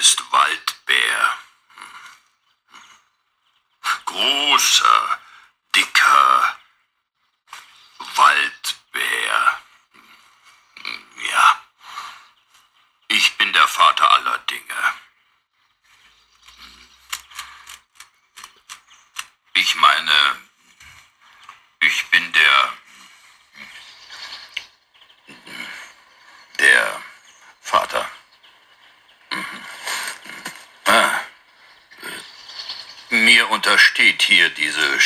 ist Waldbär. Großer, dicker Waldbär. Ja, ich bin der Vater aller Dinge. Ich meine, ich bin der... Der Vater. Ah. Mir untersteht hier diese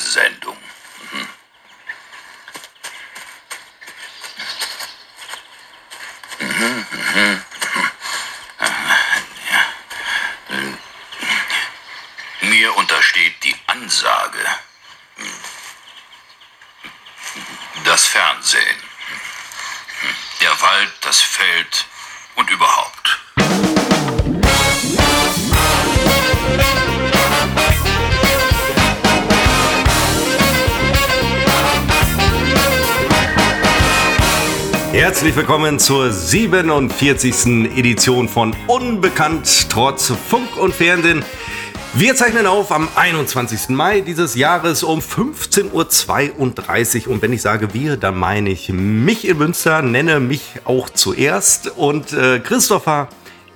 schöne Herzlich willkommen zur 47. Edition von Unbekannt trotz Funk und Fernsehen. Wir zeichnen auf am 21. Mai dieses Jahres um 15.32 Uhr. Und wenn ich sage wir, dann meine ich mich in Münster, nenne mich auch zuerst und äh, Christopher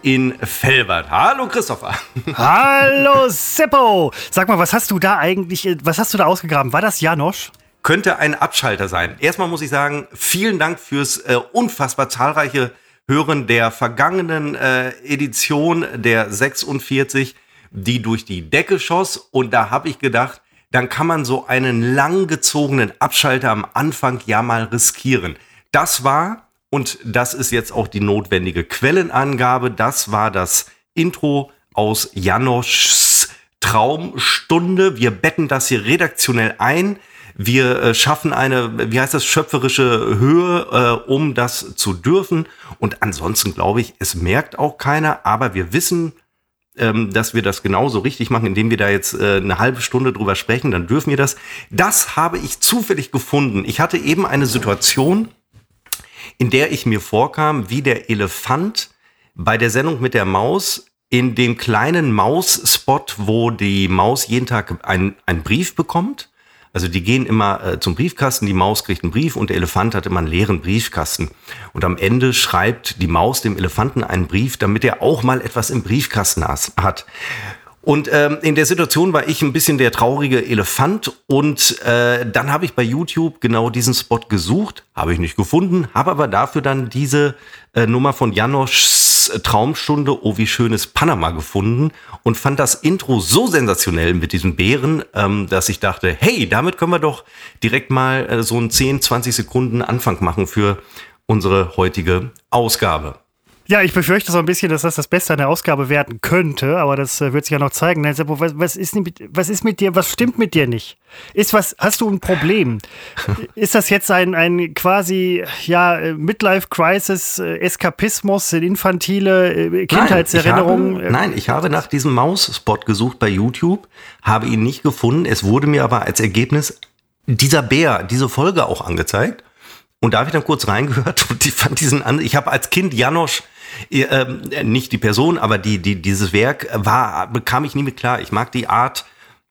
in Felbert. Hallo Christopher. Hallo Seppo. Sag mal, was hast du da eigentlich, äh, was hast du da ausgegraben? War das Janosch? Könnte ein Abschalter sein. Erstmal muss ich sagen, vielen Dank fürs äh, unfassbar zahlreiche Hören der vergangenen äh, Edition der 46 die durch die Decke schoss. Und da habe ich gedacht, dann kann man so einen langgezogenen Abschalter am Anfang ja mal riskieren. Das war, und das ist jetzt auch die notwendige Quellenangabe, das war das Intro aus Janoschs Traumstunde. Wir betten das hier redaktionell ein. Wir äh, schaffen eine, wie heißt das, schöpferische Höhe, äh, um das zu dürfen. Und ansonsten glaube ich, es merkt auch keiner, aber wir wissen, ähm, dass wir das genauso richtig machen, indem wir da jetzt äh, eine halbe Stunde drüber sprechen, dann dürfen wir das. Das habe ich zufällig gefunden. Ich hatte eben eine Situation, in der ich mir vorkam, wie der Elefant bei der Sendung mit der Maus in dem kleinen Maus-Spot, wo die Maus jeden Tag einen Brief bekommt also die gehen immer äh, zum Briefkasten, die Maus kriegt einen Brief und der Elefant hat immer einen leeren Briefkasten. Und am Ende schreibt die Maus dem Elefanten einen Brief, damit er auch mal etwas im Briefkasten hat. Und ähm, in der Situation war ich ein bisschen der traurige Elefant und äh, dann habe ich bei YouTube genau diesen Spot gesucht, habe ich nicht gefunden, habe aber dafür dann diese äh, Nummer von Janosch Traumstunde, oh wie schönes Panama gefunden und fand das Intro so sensationell mit diesen Bären, ähm, dass ich dachte, hey, damit können wir doch direkt mal äh, so einen 10, 20 Sekunden Anfang machen für unsere heutige Ausgabe. Ja, ich befürchte so ein bisschen, dass das das Beste an der Ausgabe werden könnte, aber das äh, wird sich ja noch zeigen. Seppo, was, was, ist mit, was ist mit dir, was stimmt mit dir nicht? Ist was, hast du ein Problem? ist das jetzt ein, ein quasi, ja, Midlife-Crisis, äh, Eskapismus, infantile äh, Kindheitserinnerungen? Nein ich, nein, ich habe nach diesem Maus-Spot gesucht bei YouTube, habe ihn nicht gefunden. Es wurde mir aber als Ergebnis dieser Bär, diese Folge auch angezeigt. Und da habe ich dann kurz reingehört und ich fand diesen, an ich habe als Kind Janosch äh, nicht die Person, aber die, die, dieses Werk war, bekam ich nie mit klar. Ich mag die Art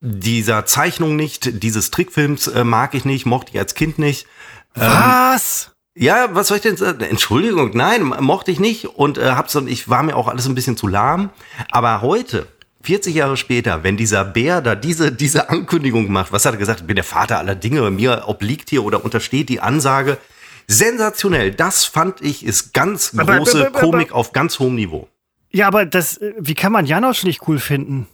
dieser Zeichnung nicht, dieses Trickfilms äh, mag ich nicht, mochte ich als Kind nicht. Ähm, was? Ja, was soll ich denn sagen? Entschuldigung, nein, mochte ich nicht und äh, hab's und ich war mir auch alles ein bisschen zu lahm. Aber heute, 40 Jahre später, wenn dieser Bär da diese, diese Ankündigung macht, was hat er gesagt? Ich bin der Vater aller Dinge, mir obliegt hier oder untersteht die Ansage, Sensationell. Das fand ich ist ganz große Komik auf ganz hohem Niveau. Ja, aber das, äh, wie kann man Janosch nicht cool finden?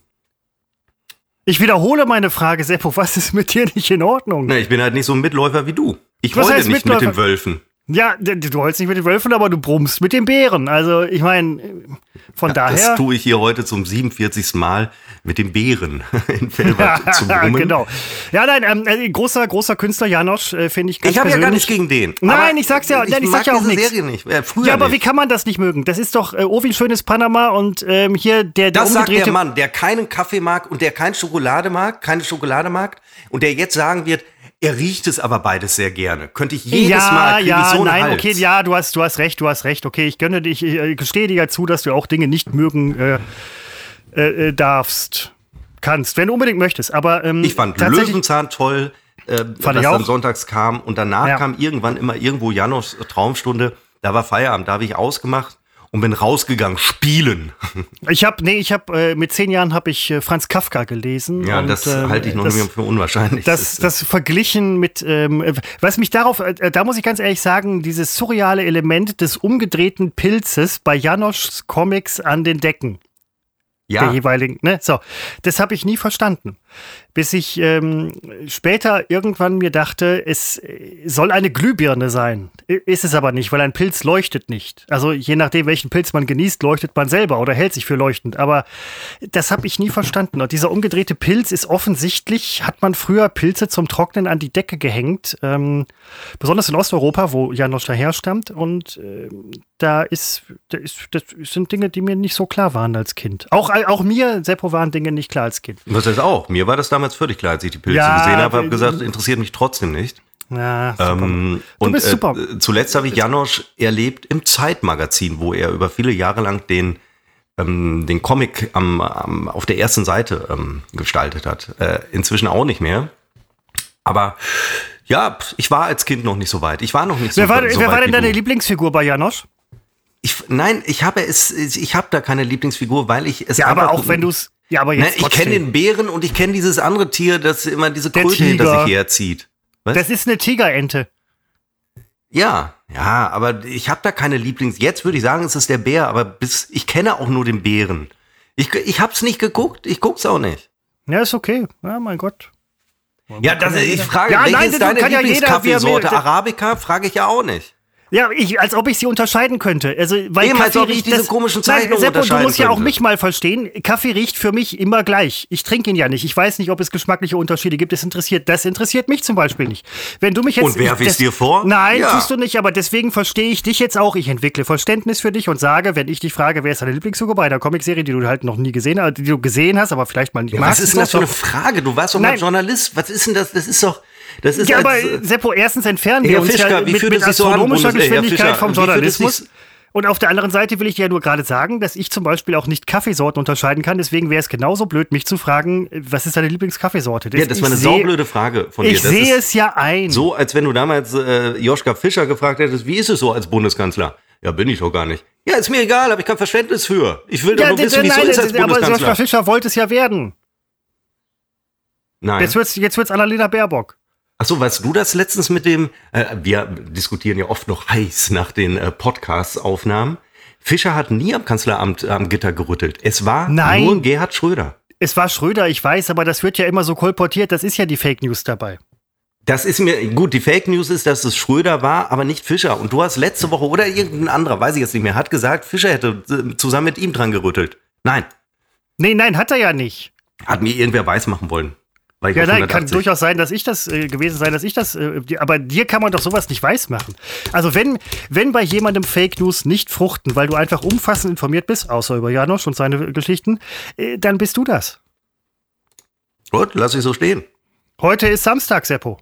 Ich wiederhole meine Frage, Seppo, was ist mit dir nicht in Ordnung? Na, ich bin halt nicht so ein Mitläufer wie du. Ich was wollte nicht Mitläufer? mit den Wölfen. Ja, du wolltest nicht mit den Wölfen, aber du brummst mit den Bären. Also, ich meine, von ja, daher. Das tue ich hier heute zum 47. Mal mit den Bären in Felbert zu brummen. genau. Ja, nein, ähm, äh, großer, großer Künstler Janosch, äh, finde ich ganz Ich habe ja gar nichts gegen den. Nein, ich sag's ja, ich, nein, ich sag ja auch nichts. Serie nicht. Äh, früher ja, aber nicht. wie kann man das nicht mögen? Das ist doch, äh, oh, wie schönes Panama und ähm, hier der, der Das sagt der Mann, der keinen Kaffee mag und der keine Schokolade mag, keine Schokolade mag und der jetzt sagen wird, Er riecht es aber beides sehr gerne. Könnte ich jedes ja, Mal ja, so nein, Hals. okay, ja, du hast, du hast recht, du hast recht. Okay, ich gönne dich, ich gestehe dir ja zu, dass du auch Dinge nicht mögen äh, äh, äh, darfst, kannst, wenn du unbedingt möchtest. Aber ähm, Ich fand tatsächlich- Löwenzahn toll, äh, Fand das dann sonntags kam. Und danach Ja. kam irgendwann immer irgendwo Janos Traumstunde. Da war Feierabend, da habe ich ausgemacht und bin rausgegangen, spielen. Ich habe, nee, ich habe äh, mit zehn Jahren habe ich äh, Franz Kafka gelesen. Ja, und, das ähm, halte ich noch das, für unwahrscheinlich. Das, das verglichen mit, ähm, äh, was mich darauf, äh, da muss ich ganz ehrlich sagen, dieses surreale Element des umgedrehten Pilzes bei Janoschs Comics an den Decken. der ja, jeweiligen, ne? So, das habe ich nie verstanden. Bis ich ähm, später irgendwann mir dachte, es äh, soll eine Glühbirne sein. Ist es aber nicht, weil ein Pilz leuchtet nicht. Also je nachdem, welchen Pilz man genießt, leuchtet man selber oder hält sich für leuchtend. Aber das habe ich nie verstanden. Und dieser umgedrehte Pilz ist offensichtlich, hat man früher Pilze zum Trocknen an die Decke gehängt. Ähm, besonders in Osteuropa, wo Janosch daherstammt. Und ähm, da ist, da ist, das sind Dinge, die mir nicht so klar waren als Kind. Auch, auch mir, Seppo, waren Dinge nicht klar als Kind. was heißt auch? Mir war das damals völlig klar, als ich die Pilze Ja, gesehen habe, habe gesagt, interessiert mich trotzdem nicht. Ja, super. Ähm, Du und bist äh, super. zuletzt habe ich Janosch erlebt im Zeitmagazin, wo er über viele Jahre lang den, ähm, den Comic am, am, auf der ersten Seite ähm, gestaltet hat. Äh, inzwischen auch nicht mehr. Aber ja, ich war als Kind noch nicht so weit. Ich war noch nicht so, wer war, so wer weit war denn deine. Lieblingsfigur bei Janosch? Ich, nein, ich habe es, ich habe da keine Lieblingsfigur, weil ich es Ja, aber auch wenn du es. Ja, aber jetzt. ich kenne den Bären und ich kenne dieses andere Tier, das immer diese Der Kröte hinter sich herzieht. Was? Das ist eine Tigerente. Ja, ja, aber ich habe da keine Lieblings. Jetzt würde ich sagen, es ist der Bär, aber bis ich kenne auch nur den Bären. Ich, ich hab's nicht geguckt, ich guck's auch nicht. Ja, ist okay. Ja, mein Gott. Ja, das, ich frage, Ja, welche nein, ist deine ja Lieblingskaffeesorte? Arabica frage ich ja auch nicht. Ja, ich, als ob ich sie unterscheiden könnte. Also, weil Eben, als Kaffee ob ich riecht diese das- komischen Nein, Zeichnungen Seppo, du musst ja auch könnte. mich mal verstehen. Kaffee riecht für mich immer gleich. Ich trinke ihn ja nicht. Ich weiß nicht, ob es geschmackliche Unterschiede gibt. Das interessiert, das interessiert mich zum Beispiel nicht. Wenn du mich jetzt. Und werf ich's das- dir vor? Nein, Ja. tust du nicht. Aber deswegen verstehe ich dich jetzt auch. Ich entwickle Verständnis für dich und sage, wenn ich dich frage, wer ist deine Lieblingsfigur bei einer Comicserie, die du halt noch nie gesehen hast, die du gesehen hast, aber vielleicht mal nicht Was magst. ist denn das für eine Frage? Du warst doch mal Nein. Journalist. Was ist denn das? Das ist doch. Das ist Ja, aber äh, Seppo, erstens entfernen wir uns Fischker, ja mit, mit so astronomischer Geschwindigkeit Fischer, vom Journalismus. Und auf der anderen Seite will ich ja nur gerade sagen, dass ich zum Beispiel auch nicht Kaffeesorten unterscheiden kann. Deswegen wäre es genauso blöd, mich zu fragen, was ist deine Lieblingskaffeesorte? ja, das war eine saublöde Frage von dir. Ich Das sehe es ja ein. So, als wenn du damals äh, Joschka Fischer gefragt hättest, wie ist es so als Bundeskanzler? Ja, bin ich doch gar nicht. Ja, ist mir egal, habe ich kein Verständnis für. Ich will doch ja, nur wissen, wie es so ist als aber Joschka Bundeskanzler. Fischer wollte es ja werden. Nein. Jetzt wird's, jetzt wird's Annalena Baerbock. Achso, weißt du das letztens mit dem, äh, wir diskutieren ja oft noch heiß nach den äh, Podcast-Aufnahmen. Fischer hat nie am Kanzleramt äh, am Gitter gerüttelt. Es war Nein. nur Gerhard Schröder. Es war Schröder, ich weiß, aber das wird ja immer so kolportiert. Das ist ja die Fake News dabei. Das ist mir, gut, die Fake News ist, dass es Schröder war, aber nicht Fischer. Und du hast letzte Woche oder irgendein anderer, weiß ich jetzt nicht mehr, hat gesagt, Fischer hätte äh, zusammen mit ihm dran gerüttelt. Nein, Nee, nein, hat er ja nicht. hat mir irgendwer weismachen wollen. Weil Ja, nein, kann 180. durchaus sein, dass ich das äh, gewesen sein, dass ich das. Äh, die, aber dir kann man doch sowas nicht weismachen. Also wenn, wenn bei jemandem Fake News nicht fruchten, weil du einfach umfassend informiert bist, außer über Janosch und seine Geschichten, äh, dann bist du das. Gut, lass ich so stehen. Heute ist Samstag, Seppo.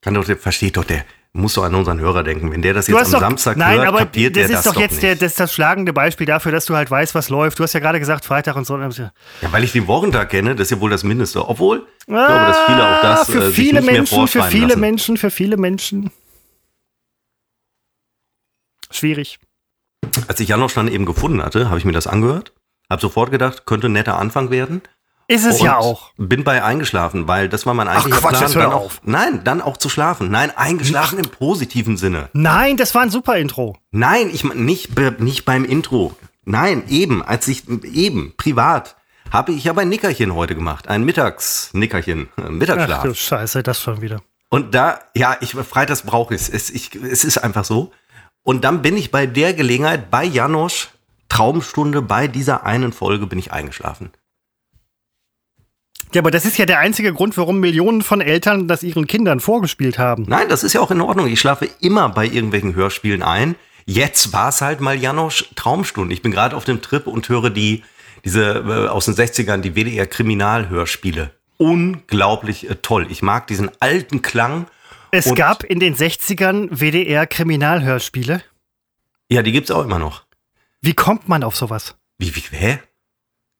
Kann doch, versteht doch, der muss doch an unseren Hörer denken. Wenn der das Du jetzt am doch, Samstag nein, hört, aber kapiert das der ist das doch jetzt nicht. der, das, ist das schlagende Beispiel dafür, dass du halt weißt, was läuft. Du hast ja gerade gesagt, Freitag und so. Ja, weil ich den Wochentag kenne, das ist ja wohl das Mindeste. Obwohl, ich glaube, Ah, dass viele auch das für äh, viele Menschen, für viele lassen. Menschen, für viele Menschen. Schwierig. Als ich Janosch dann eben gefunden hatte, habe ich mir das angehört, habe sofort gedacht, könnte ein netter Anfang werden. Ist es und ja auch. Bin bei eingeschlafen, weil das war mein eigentlicher Quatsch, Plan. jetzt hör dann auf. auch, nein, dann auch zu schlafen. Nein, eingeschlafen im positiven Sinne. Nein, das war ein super Intro. Nein, ich mein, nicht, nicht beim Intro. Nein, eben, als ich, eben, privat, habe ich aber ein Nickerchen heute gemacht. Ein Mittagsnickerchen, äh, Ach Mittagsschlaf. du Scheiße, das schon wieder. Und da, ja, ich, freitags brauche ich es. Ich, es ist einfach so. Und dann bin ich bei der Gelegenheit, bei Janosch, Traumstunde, bei dieser einen Folge bin ich eingeschlafen. Ja, aber das ist ja der einzige Grund, warum Millionen von Eltern das ihren Kindern vorgespielt haben. Nein, das ist ja auch in Ordnung. Ich schlafe immer bei irgendwelchen Hörspielen ein. Jetzt war es halt mal Janosch Traumstunde. Ich bin gerade auf dem Trip und höre die, diese äh, aus den 60ern, die WDR Kriminalhörspiele. unglaublich äh, toll. Ich mag diesen alten Klang. Es gab in den 60ern WDR-Kriminalhörspiele. Ja, die gibt's auch immer noch. Wie kommt man auf sowas? Wie, wie, hä?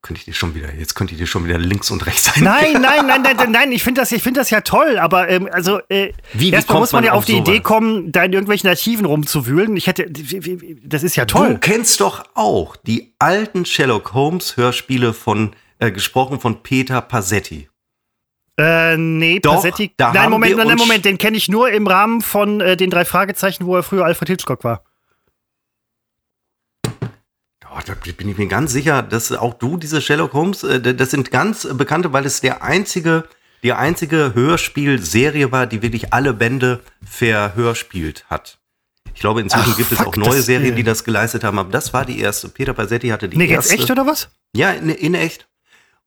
Könnte ich dir schon wieder, jetzt könnte ich dir schon wieder links und rechts sein. Nein, nein, nein, nein, nein, nein ich finde das, ich find das ja toll, aber ähm, also äh, Wie- wie erstmal muss man man ja auf die sowas? Idee kommen, da in irgendwelchen Archiven rumzuwühlen. Ich hätte, das ist ja Du toll. kennst doch auch die alten Sherlock Holmes Hörspiele von, äh, gesprochen von Peter Passetti. Äh, nee, Doch, Passetti. da nein, Moment, nein, Moment, den kenne ich nur im Rahmen von äh, den drei Fragezeichen, wo er früher Alfred Hitchcock war. Oh, da bin ich mir ganz sicher, dass auch du diese Sherlock Holmes, äh, das sind ganz bekannte, weil es der einzige, die einzige Hörspielserie war, die wirklich alle Bände verhörspielt hat. Ich glaube, inzwischen Ach, gibt es auch neue Serien, äh, die das geleistet haben, aber das war die erste. Peter Passetti hatte die Nee, jetzt erste. echt oder was? Ja, in, in echt.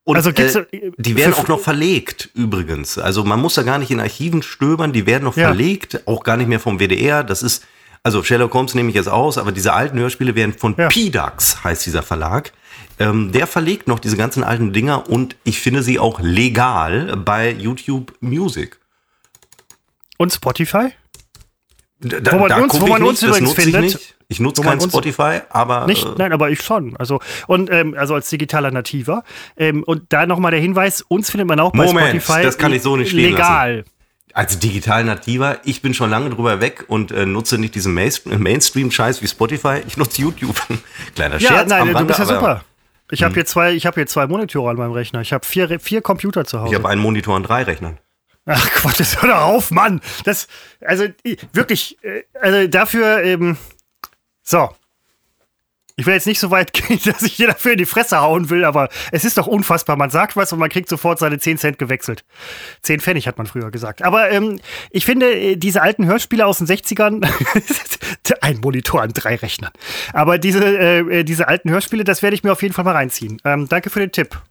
Und Also gibt's, äh, äh, die werden auch noch verlegt, übrigens. Also man muss da gar nicht in Archiven stöbern, die werden noch Ja. verlegt, auch gar nicht mehr vom WDR. Das ist, also Sherlock Holmes nehme ich jetzt aus, aber diese alten Hörspiele werden von Ja. PDAX, heißt dieser Verlag. Ähm, der verlegt noch diese ganzen alten Dinger und ich finde sie auch legal bei YouTube Music. Und Spotify? Da, Wo man da uns- wo ich man nicht, uns das übrigens nutze ich findet. nicht. Ich nutze kein Spotify, aber Nicht? äh, Nein, aber ich schon. Also, und, ähm, also als digitaler Nativer. Ähm, und da nochmal der Hinweis, uns findet man auch bei Moment, Spotify. das kann ich so nicht stehen Legal. Als digital nativer, ich bin schon lange drüber weg und äh, nutze nicht diesen Main- Mainstream-Scheiß wie Spotify. Ich nutze YouTube. Kleiner Ja, Scherz nein, am du Rande, bist ja super. Ich habe hier zwei, ich habe hier zwei Monitore an meinem Rechner. Ich habe vier, vier Computer zu Hause. Ich habe einen Monitor an drei Rechnern. Ach Quatsch, das hör doch auf, Mann. Das, also wirklich, äh, also dafür, ähm, so. Ich will jetzt nicht so weit gehen, dass ich dir dafür in die Fresse hauen will, aber es ist doch unfassbar. Man sagt was und man kriegt sofort seine 10 Cent gewechselt. 10 Pfennig hat man früher gesagt. Aber ähm, ich finde, äh, diese alten Hörspiele aus den 60ern, ein Monitor an drei Rechnern. Aber diese, äh, äh, diese alten Hörspiele, das werde ich mir auf jeden Fall mal reinziehen. Ähm, danke für den Tipp.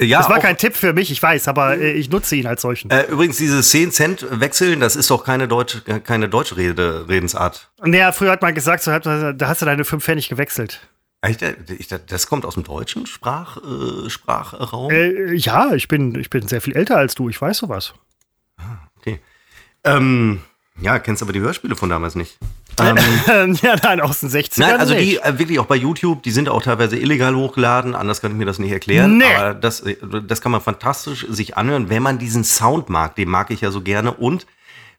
Äh, Ja, Das war auch, kein Tipp für mich, ich weiß, aber äh, ich nutze ihn als solchen. äh, übrigens, diese 10 Cent wechseln, das ist doch keine deutsche, keine deutsche Rede, Redensart. Naja, früher hat man gesagt, so, da hast du deine fünf Pfennig gewechselt. Ich, ich, das kommt aus dem deutschen Sprach, äh, Sprachraum. Äh, ja, ich bin, ich bin sehr viel älter als du, ich weiß sowas. Okay. Ähm, ja, kennst aber die Hörspiele von damals nicht. Ähm, Ähm, ja, nein, aus den 60ern. Nein, also die nicht. äh, wirklich auch bei YouTube, die sind auch teilweise illegal hochgeladen, anders kann ich mir das nicht erklären. Nee. Aber das, äh, das kann man fantastisch sich anhören, wenn man diesen Sound mag, den mag ich ja so gerne. Und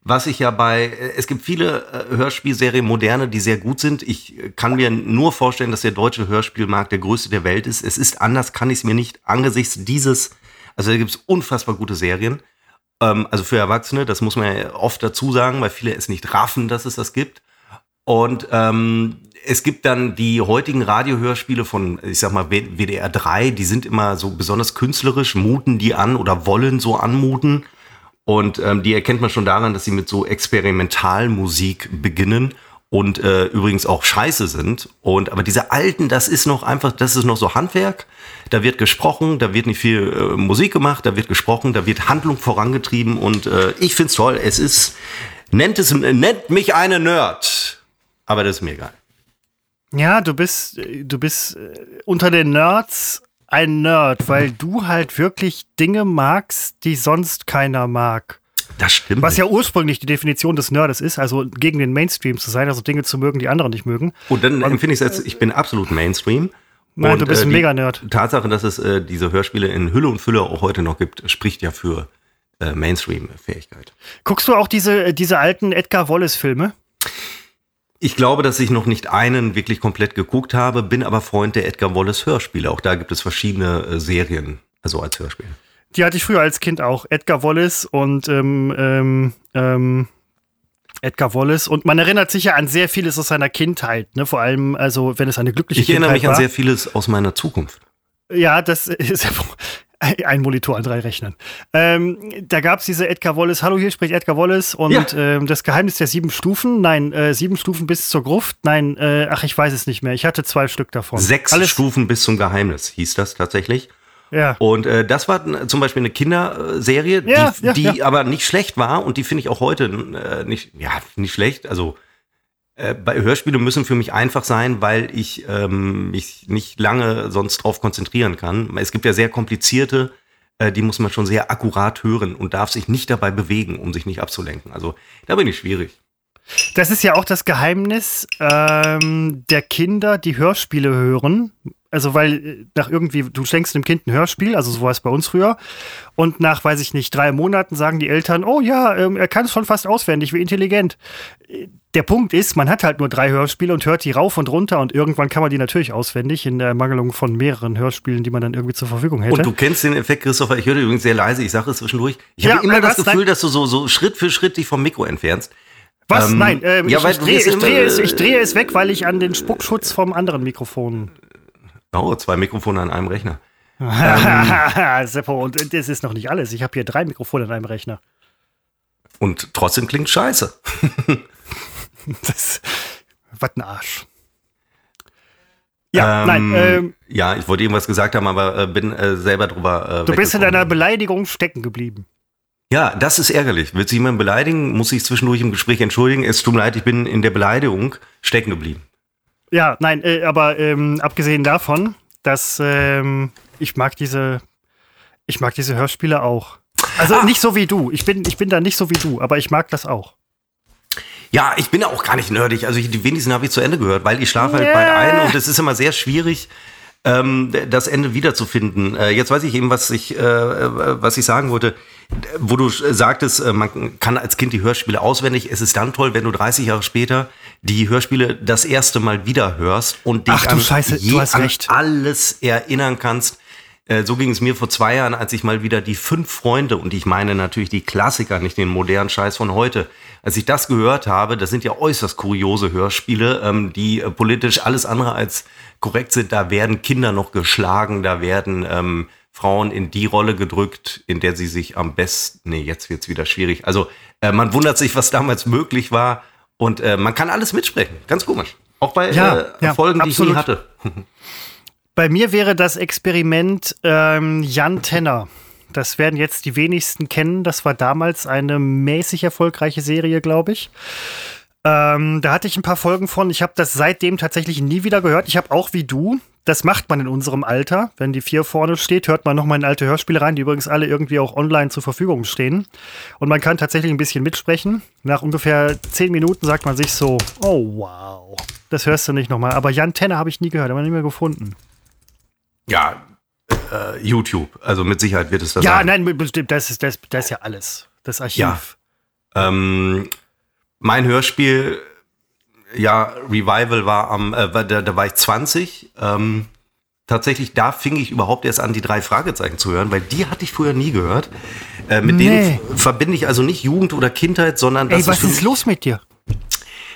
was ich ja bei, äh, es gibt viele Hörspielserien, moderne, die sehr gut sind. Ich kann mir nur vorstellen, dass der deutsche Hörspielmarkt der größte der Welt ist. Es ist anders, kann ich es mir nicht angesichts dieses, also da gibt es unfassbar gute Serien. Ähm, also für Erwachsene, das muss man ja oft dazu sagen, weil viele es nicht raffen, dass es das gibt. Und ähm, es gibt dann die heutigen Radiohörspiele von, ich sag mal, WDR 3, die sind immer so besonders künstlerisch, muten die an oder wollen so anmuten. Und ähm, die erkennt man schon daran, dass sie mit so Experimentalmusik beginnen und äh, übrigens auch scheiße sind. Und aber diese alten, das ist noch einfach, das ist noch so Handwerk. Da wird gesprochen, da wird nicht viel äh, Musik gemacht, da wird gesprochen, da wird Handlung vorangetrieben und äh, ich find's toll. Es ist, nennt es, nennt mich eine Nerd. Aber das ist mir egal. Ja, du bist, äh, du bist äh, unter den Nerds ein Nerd, weil du halt wirklich Dinge magst, die sonst keiner mag. Das stimmt. Was ja ursprünglich die Definition des Nerdes ist, also gegen den Mainstream zu sein, also Dinge zu mögen, die andere nicht mögen. Und dann empfinde ich es als, ich bin absolut Mainstream. Nein, und, du bist ein die Mega-Nerd. Tatsache, dass es äh, diese Hörspiele in Hülle und Fülle auch heute noch gibt, spricht ja für äh, Mainstream-Fähigkeit. Guckst du auch diese, äh, diese alten Edgar Wallace-Filme? Ich glaube, dass ich noch nicht einen wirklich komplett geguckt habe, bin aber Freund der Edgar Wallace Hörspiele. Auch da gibt es verschiedene äh, Serien, also als Hörspiel. Die hatte ich früher als Kind auch. Edgar Wallace und ähm, ähm, ähm, Edgar Wallace. Und man erinnert sich ja an sehr vieles aus seiner Kindheit, ne? Vor allem, also wenn es eine glückliche Ich erinnere Kindheit mich an war. sehr vieles aus meiner Zukunft. Ja, das ist ein Monitor an drei Rechnern. Ähm, da gab es diese Edgar Wallace, hallo, hier spricht Edgar Wallace und Ja. ähm, das Geheimnis der sieben Stufen, nein, äh, sieben Stufen bis zur Gruft, nein, äh, ach, ich weiß es nicht mehr. Ich hatte zwei Stück davon. Sechs Alles, Stufen bis zum Geheimnis hieß das tatsächlich. Ja. Und äh, das war zum Beispiel eine Kinderserie, Ja, die, ja, die aber nicht schlecht war und die finde ich auch heute äh, nicht, ja, nicht schlecht. Also bei Hörspiele müssen für mich einfach sein, weil ich ähm, mich nicht lange sonst drauf konzentrieren kann. Es gibt ja sehr komplizierte äh, die muss man schon sehr akkurat hören und darf sich nicht dabei bewegen, um sich nicht abzulenken. Also da bin ich schwierig. Das ist ja auch das Geheimnis ähm, der Kinder, die Hörspiele hören. Also, weil äh, nach irgendwie, du schenkst dem Kind ein Hörspiel, also so war es bei uns früher. Und nach, weiß ich nicht, drei Monaten sagen die Eltern, oh ja, ähm, er kann es schon fast auswendig, wie intelligent. Der Punkt ist, man hat halt nur drei Hörspiele und hört die rauf und runter und irgendwann kann man die natürlich auswendig in der Ermangelung von mehreren Hörspielen, die man dann irgendwie zur Verfügung hätte. Und du kennst den Effekt, Christopher, ich höre übrigens sehr leise, ich sage es zwischendurch. Ich Ja, habe immer äh, das? Gefühl, Nein. dass du so, so Schritt für Schritt dich vom Mikro entfernst. Was? Ähm, Nein, ähm, ja, ich, weil ich, du drehe, jetzt ich, immer, drehe es, ich drehe es weg, weil ich an den Spuckschutz vom anderen Mikrofon. Oh, zwei Mikrofone an einem Rechner. Seppo, und das ist noch nicht alles. Ich habe hier drei Mikrofone an einem Rechner. Und trotzdem klingt scheiße. Das, was ein Arsch. Ja, Ähm, nein, ähm, Ja, ich wollte irgendwas gesagt haben, aber äh, bin äh, selber drüber. Äh, du bist in deiner Beleidigung stecken geblieben. Ja, das ist ärgerlich. Wird sich jemand beleidigen, muss ich zwischendurch im Gespräch entschuldigen. Es tut mir leid, ich bin in der Beleidigung stecken geblieben. Ja, nein, äh, aber ähm, abgesehen davon, dass ähm, ich mag diese, ich mag diese Hörspiele auch. Also nicht so wie du. Ich bin, ich bin da nicht so wie du, aber ich mag das auch. Ja, ich bin auch gar nicht nerdig. Also die wenigsten habe ich zu Ende gehört, weil ich schlafe halt bald ein und es ist immer sehr schwierig, ähm, das Ende wiederzufinden. Äh, jetzt weiß ich eben, was ich, äh, äh, was ich sagen wollte. Wo du sagtest, äh, man kann als Kind die Hörspiele auswendig. Es ist dann toll, wenn du 30 Jahre später die Hörspiele das erste Mal wieder hörst und dich Ach du an, Scheiße, an alles erinnern kannst. Äh, So ging es mir vor zwei Jahren, als ich mal wieder die fünf Freunde, und ich meine natürlich die Klassiker, nicht den modernen Scheiß von heute, als ich das gehört habe, das sind ja äußerst kuriose Hörspiele, ähm, die äh, politisch alles andere als korrekt sind. Da werden Kinder noch geschlagen, da werden ähm, Frauen in die Rolle gedrückt, in der sie sich am besten, nee, jetzt wird's wieder schwierig. Also äh, man wundert sich, was damals möglich war und äh, man kann alles mitsprechen. Ganz komisch. Auch bei Ja, äh, ja, Folgen, die absolut. ich nie hatte. Bei mir wäre das Experiment ähm, Jan Tenner. Das werden jetzt die wenigsten kennen. Das war damals eine mäßig erfolgreiche Serie, glaube ich. Ähm, da hatte ich ein paar Folgen von. Ich habe das seitdem tatsächlich nie wieder gehört. Ich habe auch wie du, das macht man in unserem Alter. Wenn die vier vorne steht, hört man noch mal in alte Hörspiele rein, die übrigens alle irgendwie auch online zur Verfügung stehen. Und man kann tatsächlich ein bisschen mitsprechen. Nach ungefähr zehn Minuten sagt man sich so, oh wow, das hörst du nicht noch mal. Aber Jan Tenner habe ich nie gehört, aber nie mehr gefunden. Ja, äh, YouTube. Also mit Sicherheit wird es das Ja, sein. nein, bestimmt, das ist, das, das ist ja alles. Das Archiv. Ja. Ähm, mein Hörspiel, ja, Revival war am, äh, da, da war ich 20. Ähm, tatsächlich, da fing ich überhaupt erst an, die drei Fragezeichen zu hören, weil die hatte ich früher nie gehört. Äh, mit Nee. denen verbinde ich also nicht Jugend oder Kindheit, sondern das Ey, was für ist los mit dir?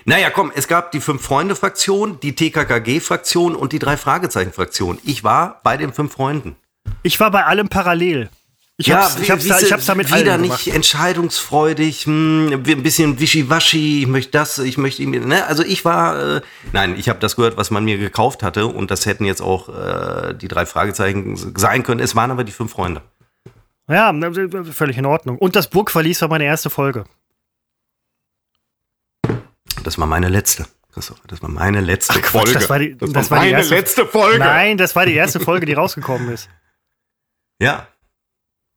Naja, komm, es gab die Fünf-Freunde-Fraktion, die TKKG-Fraktion und die Drei-Fragezeichen-Fraktion. Ich war bei den fünf Freunden. Ich war bei allem parallel. Ich hab's, ich hab's, da, siehste, ich hab's damit wieder allen nicht gemacht. entscheidungsfreudig, hm, ein bisschen wischiwaschi, ich möchte das, ich möchte ihm, ne? Also ich war, äh, nein, ich habe das gehört, was man mir gekauft hatte und das hätten jetzt auch äh, die drei Fragezeichen sein können. Es waren aber die fünf Freunde. Ja, völlig in Ordnung. Und das Burgverlies war meine erste Folge. Das war meine letzte. Das war meine letzte Quatsch, Folge. das war die- das war die meine erste- letzte Folge. Nein, das war die erste Folge, die rausgekommen ist. Ja.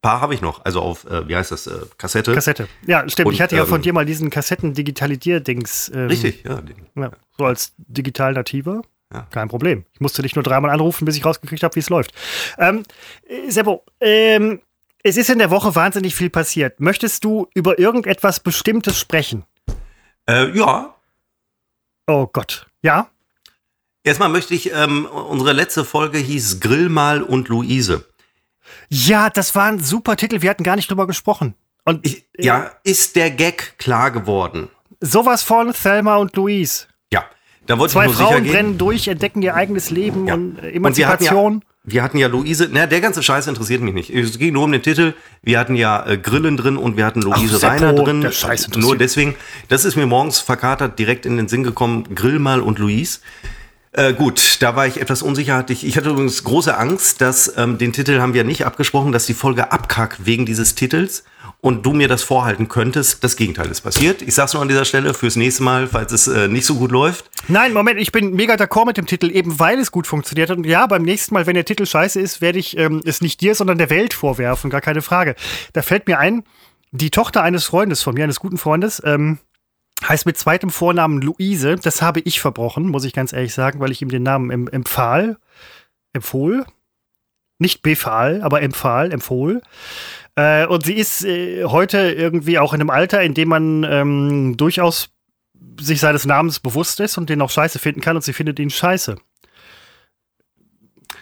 Paar habe ich noch. Also auf, äh, wie heißt das, äh, Kassette. Kassette. Ja, stimmt. Und, ich hatte ja von ähm, dir mal diesen Kassetten-Digitalier-Dings. Ähm, Richtig, ja. Ja, so als digital-nativer. Ja. Kein Problem. Ich musste dich nur dreimal anrufen, bis ich rausgekriegt habe, wie es läuft. Ähm, äh, Seppo, ähm, es ist in der Woche wahnsinnig viel passiert. Möchtest du über irgendetwas Bestimmtes sprechen? Äh, ja, Oh Gott. Ja? Erstmal möchte ich, ähm, unsere letzte Folge hieß Grillmal und Luise. Ja, das war ein super Titel. Wir hatten gar nicht drüber gesprochen. Und Ich, ja, ist der Gag klar geworden? sowas von Thelma und Louise. Ja, da wollte Zwei ich nur sicher Frauen gehen. brennen durch, entdecken ihr eigenes Leben Ja. und äh, Und wir hatten Emanzipation. Ja, wir hatten ja Luise, na, der ganze Scheiß interessiert mich nicht. Es ging nur um den Titel. Wir hatten ja äh, Grillen drin und wir hatten Luise Ach, Reiner drin. der Scheiß nur deswegen, das ist mir morgens verkatert direkt in den Sinn gekommen, Grillmal und Luise. Äh, gut, da war ich etwas unsicher. Ich hatte übrigens große Angst, dass ähm, den Titel haben wir nicht abgesprochen, dass die Folge abkackt wegen dieses Titels und du mir das vorhalten könntest. Das Gegenteil ist passiert. Ich sag's nur an dieser Stelle fürs nächste Mal, falls es äh, nicht so gut läuft. Nein, Moment, ich bin mega d'accord mit dem Titel, eben weil es gut funktioniert hat. Und ja, beim nächsten Mal, wenn der Titel scheiße ist, werde ich ähm, es nicht dir, sondern der Welt vorwerfen, gar keine Frage. Da fällt mir ein, die Tochter eines Freundes von mir, eines guten Freundes, ähm, heißt mit zweitem Vornamen Luise. Das habe ich verbrochen, muss ich ganz ehrlich sagen, weil ich ihm den Namen em empfahl, empfohl, nicht befahl, aber empfahl, empfohl. Äh, und sie ist äh, heute irgendwie auch in einem Alter, in dem man ähm, durchaus sich seines Namens bewusst ist und den auch scheiße finden kann und sie findet ihn scheiße.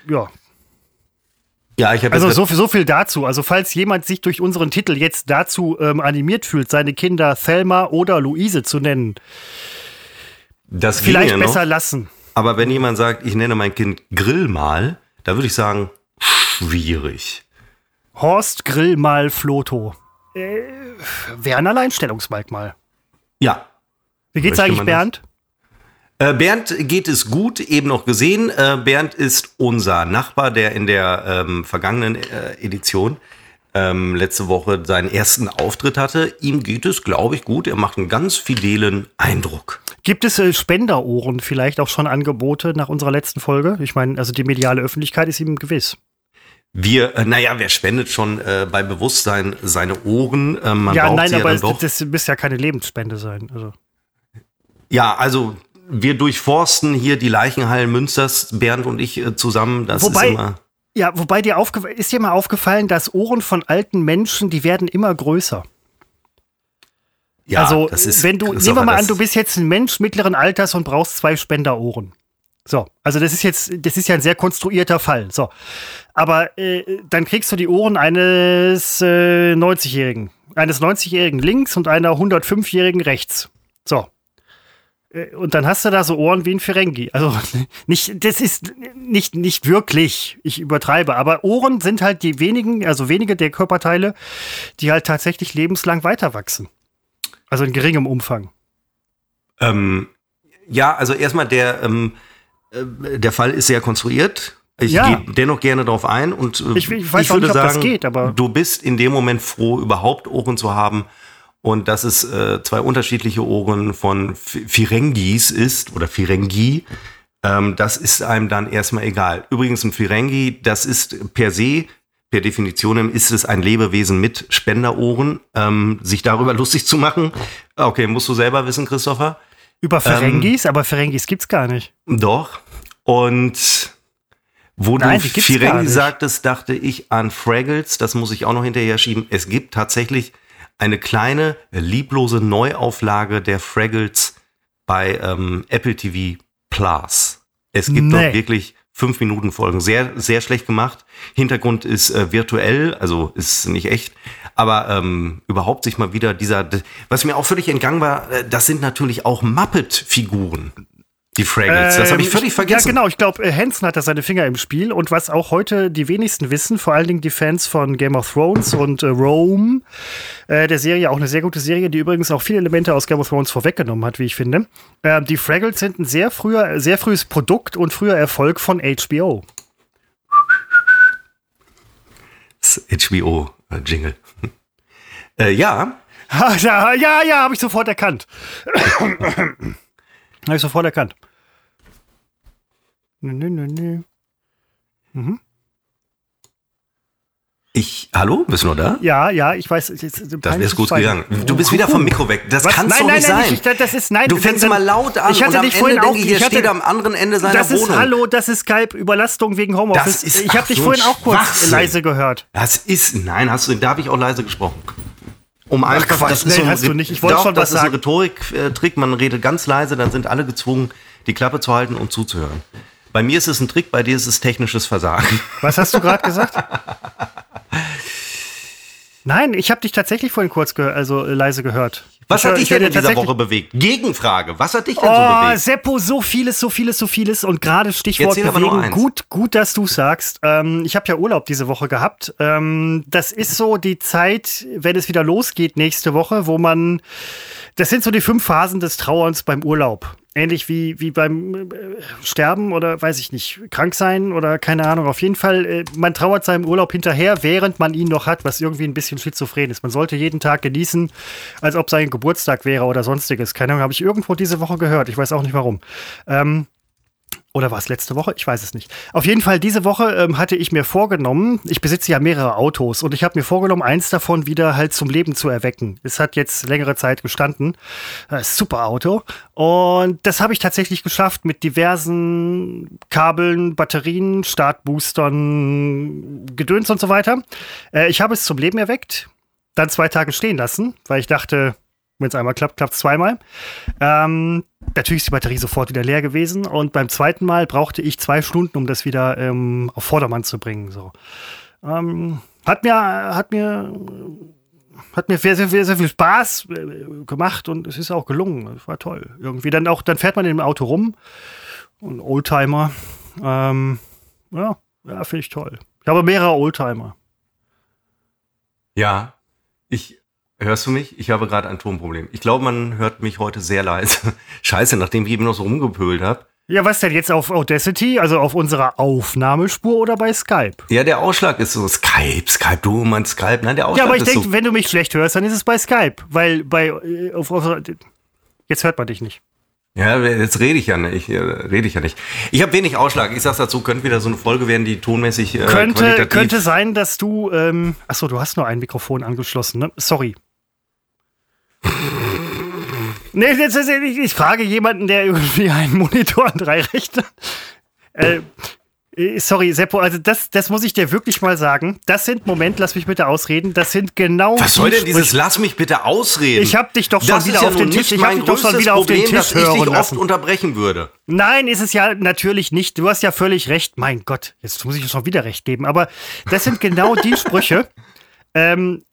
Ja. Ja, ich habe Also so, viel- so viel dazu. Also falls jemand sich durch unseren Titel jetzt dazu ähm, animiert fühlt, seine Kinder Thelma oder Luise zu nennen, das vielleicht ginge besser noch. lassen. Aber wenn jemand sagt, ich nenne mein Kind Grillmal, da würde ich sagen, schwierig. Horst Grill mal Floto. Äh, Wäre ein Alleinstellungsmerkmal. Ja. Wie geht's Möchte eigentlich? Bernd? Äh, Bernd geht es gut, eben noch gesehen. Äh, Bernd ist unser Nachbar, der in der ähm, vergangenen äh, Edition ähm, letzte Woche seinen ersten Auftritt hatte. Ihm geht es, glaube ich, gut. Er macht einen ganz fidelen Eindruck. Gibt es äh, Spenderohren vielleicht auch schon Angebote nach unserer letzten Folge? Ich meine, also die mediale Öffentlichkeit ist ihm gewiss. Wir, äh, naja, wer spendet schon äh, bei Bewusstsein seine Ohren? Äh, man ja, braucht nein, sie ja aber dann es, doch. das müsste ja keine Lebensspende sein. Also. Ja, also wir durchforsten hier die Leichenhallen Münsters, Bernd und ich äh, zusammen. Das Wobei- ist immer. Ja, wobei dir aufge ist dir mal aufgefallen, dass Ohren von alten Menschen, die werden immer größer. Ja, also, das ist, wenn du, nehmen wir mal an, du bist jetzt ein Mensch mittleren Alters und brauchst zwei Spenderohren. So, also das ist jetzt, das ist ja ein sehr konstruierter Fall. So, aber äh, dann kriegst du die Ohren eines äh, 90-Jährigen, eines 90-Jährigen links und einer 105-Jährigen rechts. So. Äh, Und dann hast du da so Ohren wie ein Ferengi. Also nicht, das ist nicht, nicht wirklich, ich übertreibe, aber Ohren sind halt die wenigen, also wenige der Körperteile, die halt tatsächlich lebenslang weiter wachsen. Also in geringem Umfang. Ähm, ja, also erstmal der, ähm, äh, der Fall ist sehr konstruiert. Ich Ja. gehe dennoch gerne darauf ein und äh, Ich- ich weiß auch nicht, ob das geht, aber- du bist in dem Moment froh, überhaupt Ohren zu haben und dass es äh, zwei unterschiedliche Ohren von Firengis ist oder Firengi. Ähm, das ist einem dann erstmal egal. Übrigens, ein Firengi, das ist per se, per Definition ist es ein Lebewesen mit Spenderohren. Ähm, sich darüber lustig zu machen, okay, musst du selber wissen, Christopher. Über Ferengis, aber Ferengis gibt's gar nicht. Doch. Und wo Nein, du Firengi sagtest, dachte ich an Fraggles. Das muss ich auch noch hinterher schieben. Es gibt tatsächlich eine kleine, lieblose Neuauflage der Fraggles bei ähm, Apple TV Plus. Es gibt Nee. dort wirklich fünf Minuten Folgen. Sehr, sehr schlecht gemacht. Hintergrund ist äh, virtuell, also ist nicht echt. Aber ähm, überhaupt sich mal wieder dieser, was mir auch völlig entgangen war, äh, das sind natürlich auch Muppet-Figuren. Die Fraggles. das habe ich Ähm, völlig vergessen. Ja, genau. Ich glaube, äh, Hansen hat da seine Finger im Spiel. Und was auch heute die wenigsten wissen, vor allen Dingen die Fans von Game of Thrones und äh, Rome, äh, der Serie, auch eine sehr gute Serie, die übrigens auch viele Elemente aus Game of Thrones vorweggenommen hat, wie ich finde. Äh, die Fraggles sind ein sehr früher, sehr frühes Produkt und früher Erfolg von HBO. HBO-Jingle. äh, ja, Ha, ja, ja, ja, habe ich sofort erkannt. habe ich sofort erkannt. Nö, nö, nö, nö. ich, hallo, bist du noch da? Ja, ja, ich weiß. Das Das wäre gut gegangen. Du bist wieder vom Mikro weg. Das nein, doch nein, nicht nein, sein. Ich, das ist nein. du fängst wenn- immer laut an Ich hatte und am dich Ende vorhin auch. denke ich, hier ich hatte, steht am anderen Ende seiner das ist Wohnung. Hallo, das ist Skype Überlastung wegen Homeoffice. Das ist- ich habe ach, dich so vorhin auch kurz leise gehört. Das ist, nein, hast du, da habe ich auch leise gesprochen. Um einfach, Quatsch, das ist so ein, hast du nicht. Ich wollte doch, schon das was ist ein sagen. Rhetorik-Trick. Man redet ganz leise, dann sind alle gezwungen, die Klappe zu halten und zuzuhören. Bei mir ist es ein Trick, bei dir ist es technisches Versagen. Was hast du gerade gesagt? Nein, ich habe dich tatsächlich vorhin kurz ge also äh, leise gehört. Was hat dich ich denn in dieser Woche bewegt? Gegenfrage. Was hat dich denn so Oh, bewegt? Seppo, so vieles, so vieles, so vieles. Und gerade Stichwort bewegen. Gut, gut, dass du sagst. Ähm, ich habe ja Urlaub diese Woche gehabt. Ähm, das ist so die Zeit, wenn es wieder losgeht nächste Woche, wo man das sind so die fünf Phasen des Trauerns beim Urlaub. Ähnlich wie, wie beim äh, Sterben oder weiß ich nicht, krank sein oder keine Ahnung. Auf jeden Fall, äh, man trauert seinem Urlaub hinterher, während man ihn noch hat, was irgendwie ein bisschen schizophren ist. Man sollte jeden Tag genießen, als ob sein Geburtstag wäre oder sonstiges. Keine Ahnung, habe ich irgendwo diese Woche gehört. Ich weiß auch nicht warum. Ähm, oder war es letzte Woche? Ich weiß es nicht. Auf jeden Fall, diese Woche ähm, hatte ich mir vorgenommen, ich besitze ja mehrere Autos und ich habe mir vorgenommen, eins davon wieder halt zum Leben zu erwecken. Es hat jetzt längere Zeit gestanden. Äh, super Auto. Und das habe ich tatsächlich geschafft mit diversen Kabeln, Batterien, Startboostern, Gedöns und so weiter. Äh, ich habe es zum Leben erweckt, dann zwei Tage stehen lassen, weil ich dachte, wenn es einmal klappt, klappt es zweimal. Ähm, natürlich ist die Batterie sofort wieder leer gewesen und beim zweiten Mal brauchte ich zwei Stunden, um das wieder ähm, auf Vordermann zu bringen. So. Ähm, hat mir, hat mir, hat mir sehr, sehr, sehr, sehr viel Spaß äh, gemacht und es ist auch gelungen. Es war toll. Irgendwie dann auch, dann fährt man in dem Auto rum. Ein Oldtimer. Ähm, ja, ja finde ich toll. Ich habe mehrere Oldtimer. Ja, ich Hörst du mich? Ich habe gerade ein Tonproblem. Ich glaube, man hört mich heute sehr leise. Scheiße, nachdem ich eben noch so rumgepölt habe. Ja, was denn jetzt auf Audacity, also auf unserer Aufnahmespur oder bei Skype? Ja, der Ausschlag ist so Skype, Skype, du mein Skype. Nein, der Ausschlag Ja, aber ich denke, so wenn du mich schlecht hörst, dann ist es bei Skype, weil bei äh, auf, auf, jetzt hört man dich nicht. Ja, jetzt rede ich ja nicht. Ich, äh, rede ich ja nicht. Ich habe wenig Ausschlag. Ich sag's dazu, könnte wieder so eine Folge werden, die tonmäßig äh, könnte könnte sein, dass du ähm, achso, du hast nur ein Mikrofon angeschlossen, ne? Sorry. Nee, das ist, ich, ich frage jemanden, der irgendwie einen Monitor und drei Rechte. Äh, sorry, Seppo, also das, das muss ich dir wirklich mal sagen. Das sind, Moment, lass mich bitte ausreden, das sind genau. Was soll denn dieses Lass mich bitte ausreden? Ich hab dich doch schon das wieder ja auf den Tisch, ich hab dich doch schon wieder Problem, auf den Tisch ich dich hören oft lassen. unterbrechen würde. Nein, ist es ja natürlich nicht. Du hast ja völlig recht. Mein Gott, jetzt muss ich schon wieder recht geben. Aber das sind genau die Sprüche, ähm,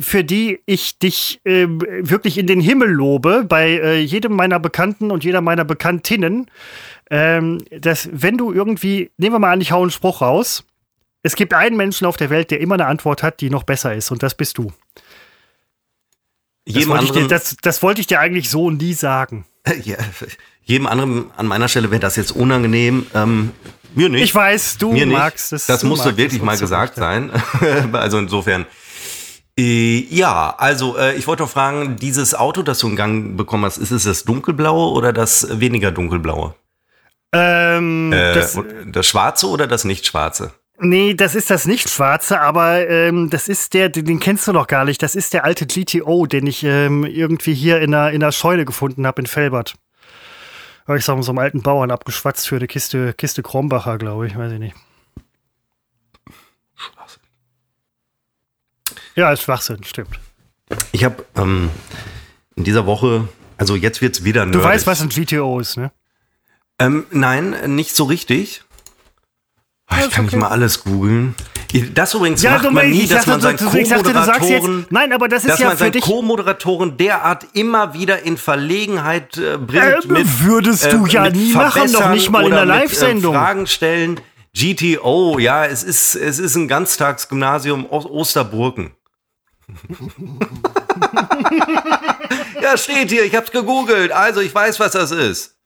für die ich dich äh, wirklich in den Himmel lobe, bei äh, jedem meiner Bekannten und jeder meiner Bekanntinnen, ähm, dass wenn du irgendwie, nehmen wir mal an, ich hau einen Spruch raus, es gibt einen Menschen auf der Welt, der immer eine Antwort hat, die noch besser ist, und das bist du. Das wollte, ich dir, das, das wollte ich dir eigentlich so nie sagen. ja, jedem anderen an meiner Stelle wäre das jetzt unangenehm. Ähm, mir nicht. Ich weiß, du Mir nicht. magst es. Das musste wirklich mal gesagt sein. also insofern. Äh, ja, also äh, ich wollte noch fragen, dieses Auto, das du in Gang bekommen hast, ist es das dunkelblaue oder das weniger dunkelblaue? Ähm, Äh, das, das schwarze oder das nicht schwarze? Nee, das ist das nicht schwarze, aber ähm, das ist der, den, den kennst du noch gar nicht. Das ist der alte GTO, den ich ähm, irgendwie hier in einer, in einer Scheune gefunden habe in Felbert. Habe ich so so einem alten Bauern abgeschwatzt für eine Kiste, Kiste Krombacher, glaube ich, weiß ich nicht. Ja, ist Schwachsinn, stimmt. Ich habe ähm, in dieser Woche, also jetzt wird's wieder Du nerdig. weißt, was ein GTO ist, ne? Ähm, nein, nicht so richtig. Ah, Ich kann nicht okay. mal alles googeln. Das übrigens macht man nie, ich dass dachte, man seinen Co-Moderatoren, nein, aber das ist dass ja man für seinen. Co-Moderatoren derart immer wieder in Verlegenheit äh, bringt. Äh, mit, würdest du ja mit nie machen, Verbessern nicht mal in der mit, Live-Sendung. Äh, Fragen stellen. GTO, ja, es ist, es ist ein Ganztagsgymnasium aus Osterburken. ja, steht hier, ich hab's gegoogelt. Also, ich weiß, was das ist.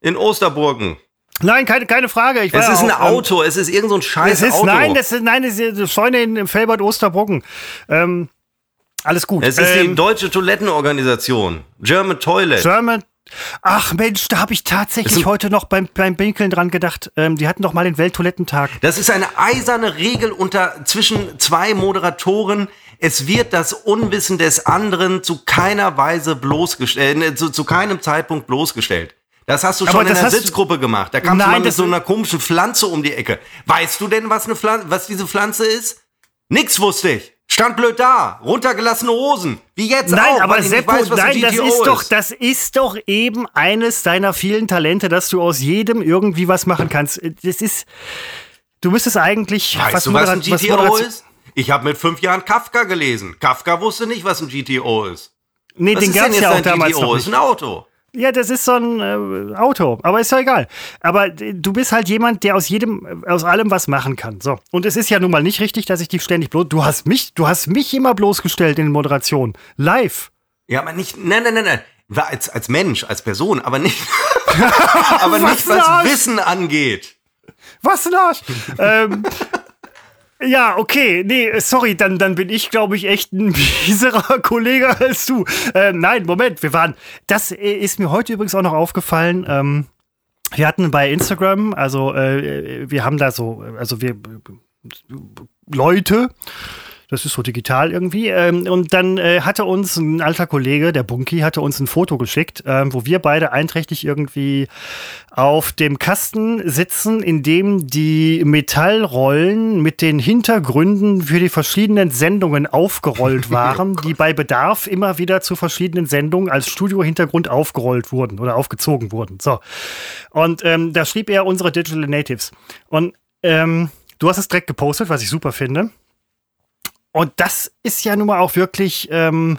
In Osterburken. Nein, keine, keine Frage. Ich Es ist ein auch, ähm, Auto, es ist irgend so ein scheiß ist, Auto. nein, das ist, nein, das ist eine Scheune in Felbert Osterbrucken. Ähm, alles gut. es ist die ähm, deutsche Toilettenorganisation. German Toilet. German. Ach Mensch, da habe ich tatsächlich heute noch beim, beim Pinkeln dran gedacht. Ähm, die hatten doch mal den Welttoilettentag. Das ist eine eiserne Regel unter zwischen zwei Moderatoren. Es wird das Unwissen des anderen zu keiner Weise bloßgestellt, äh, zu, zu keinem Zeitpunkt bloßgestellt. Das hast du schon in der Sitzgruppe gemacht. Da kamst Nein, du mal mit so einer komischen Pflanze um die Ecke. Weißt du denn, was, eine Pflanze, was diese Pflanze ist? Nix wusste ich. Stand blöd da. Runtergelassene Hosen. Wie jetzt Nein, auch, aber Seppo, weiß, was ein nein, das ist doch, das ist doch eben eines deiner vielen Talente, dass du aus jedem irgendwie was machen kannst. Das ist, du müsstest eigentlich Weißt du, was ein GTO Moderation- ist? Ich habe mit fünf Jahren Kafka gelesen. Kafka wusste nicht, was ein GTO ist. Nee, Was den ist denn jetzt ja auch ein damals GTO? noch Ist nicht. ein Auto. Ja, das ist so ein äh, Auto, aber ist ja egal. Aber äh, du bist halt jemand, der aus jedem, aus allem was machen kann. So. Und es ist ja nun mal nicht richtig, dass ich dich ständig bloß. Du hast mich, du hast mich immer bloßgestellt in den Moderationen. Live. Ja, aber nicht, nein, nein, nein, nein. Als, als Mensch, als Person, aber nicht, aber Was nicht was? Wissen angeht. Was ein Arsch! ähm, ja, okay, nee, sorry, dann, dann bin ich, glaube ich, echt ein mieserer Kollege als du. Ähm, nein, Moment, wir waren, das äh, ist mir heute übrigens auch noch aufgefallen. Ähm, wir hatten bei Instagram, also äh, wir haben da so, also wir Leute, das ist so digital irgendwie. Ähm, und dann äh, hatte uns ein alter Kollege, der Bunky, hatte uns ein Foto geschickt, ähm, wo wir beide einträchtig irgendwie auf dem Kasten sitzen, in dem die Metallrollen mit den Hintergründen für die verschiedenen Sendungen aufgerollt waren, die bei Bedarf immer wieder zu verschiedenen Sendungen als Studiohintergrund aufgerollt wurden oder aufgezogen wurden. So. Und ähm, da schrieb er unsere Digital Natives. Und ähm, du hast es direkt gepostet, was ich super finde. Und das ist ja nun mal auch wirklich, ähm,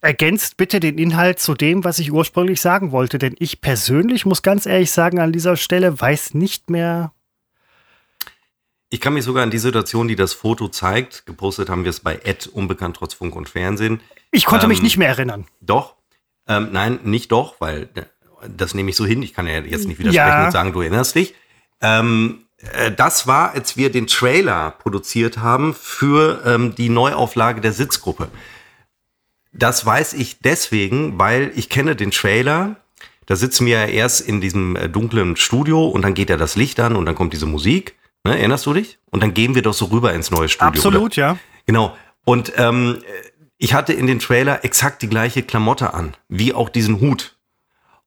ergänzt bitte den Inhalt zu dem, was ich ursprünglich sagen wollte. Denn ich persönlich muss ganz ehrlich sagen, an dieser Stelle weiß nicht mehr. Ich kann mich sogar an die Situation, die das Foto zeigt, gepostet haben wir es bei Ed Unbekannt trotz Funk und Fernsehen. Ich konnte mich Ähm, nicht mehr erinnern. Doch. Ähm, nein, nicht doch, weil äh, das nehme ich so hin. Ich kann ja jetzt nicht widersprechen Ja. und sagen, du erinnerst dich. Ähm, äh, das war, als wir den Trailer produziert haben für ähm, die Neuauflage der Sitzgruppe. Das weiß ich deswegen, weil ich kenne den Trailer. Da sitzen wir ja erst in diesem äh, dunklen Studio und dann geht ja das Licht an und dann kommt diese Musik. Ne, erinnerst du dich? Und dann gehen wir doch so rüber ins neue Studio. oder? Absolut, ja. Genau. Und ähm, ich hatte in den Trailer exakt die gleiche Klamotte an, wie auch diesen Hut.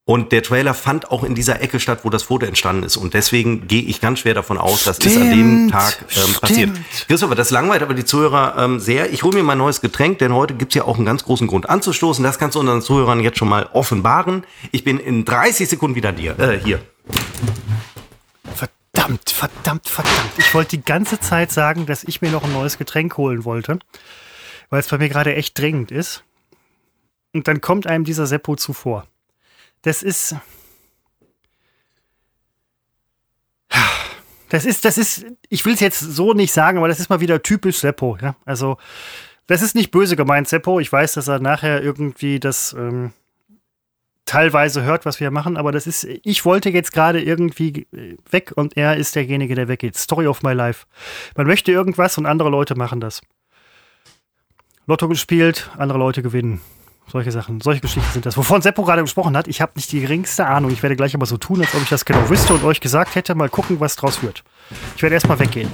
Und der Trailer fand auch in dieser Ecke statt, wo das Foto entstanden ist. Und deswegen gehe ich ganz schwer davon aus, das ist an dem Stimmt, Tag ähm, stimmt. passiert. Christopher, das langweilt aber die Zuhörer ähm, sehr. Ich hole mir mal ein neues Getränk, denn heute gibt's ja auch einen ganz großen Grund anzustoßen. Das kannst du unseren Zuhörern jetzt schon mal offenbaren. Ich bin in 30 Sekunden wieder dir, äh, hier. Verdammt, verdammt, verdammt. Ich wollte die ganze Zeit sagen, dass ich mir noch ein neues Getränk holen wollte, weil es bei mir gerade echt dringend ist. Und dann kommt einem dieser Seppo zuvor. Das ist. Das ist, das ist, ich will es jetzt so nicht sagen, aber das ist mal wieder typisch Seppo, ja. Also, das ist nicht böse gemeint, Seppo. Ich weiß, dass er nachher irgendwie das ähm, teilweise hört, was wir machen, aber das ist, ich wollte jetzt gerade irgendwie äh, weg und er ist derjenige, der weggeht. Story of my life. Man möchte irgendwas und andere Leute machen das. Lotto gespielt, andere Leute gewinnen. Solche Sachen, solche Geschichten sind das. Wovon Seppo gerade gesprochen hat, ich habe nicht die geringste Ahnung. Ich werde gleich aber so tun, als ob ich das genau wüsste und euch gesagt hätte. Mal gucken, was draus wird. Ich werde erstmal weggehen.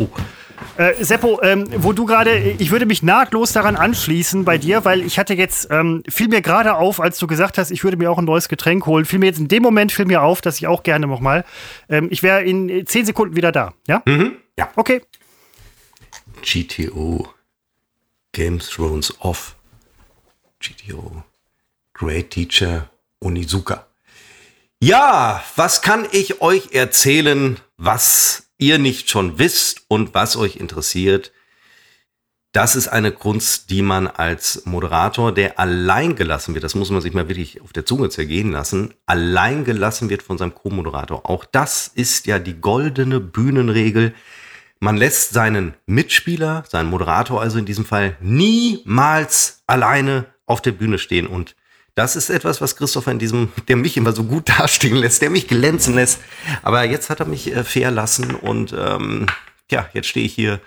Äh, Seppo, ähm, wo du gerade, ich würde mich nahtlos daran anschließen bei dir, weil ich hatte jetzt, ähm, fiel mir gerade auf, als du gesagt hast, ich würde mir auch ein neues Getränk holen, fiel mir jetzt in dem Moment, fiel mir auf, dass ich auch gerne nochmal, ähm, ich wäre in äh, zehn Sekunden wieder da, ja? Ja. Okay. GTO. Game Thrones Off. GTO. Great Teacher Onizuka. Ja, was kann ich euch erzählen, was ihr nicht schon wisst und was euch interessiert? Das ist eine Kunst, die man als Moderator, der allein gelassen wird, das muss man sich mal wirklich auf der Zunge zergehen lassen, allein gelassen wird von seinem Co-Moderator. Auch das ist ja die goldene Bühnenregel. Man lässt seinen Mitspieler, seinen Moderator also in diesem Fall, niemals alleine auf der Bühne stehen. Und das ist etwas, was Christopher in diesem, der mich immer so gut dastehen lässt, der mich glänzen lässt. Aber jetzt hat er mich äh, lassen und ähm, ja, jetzt stehe ich hier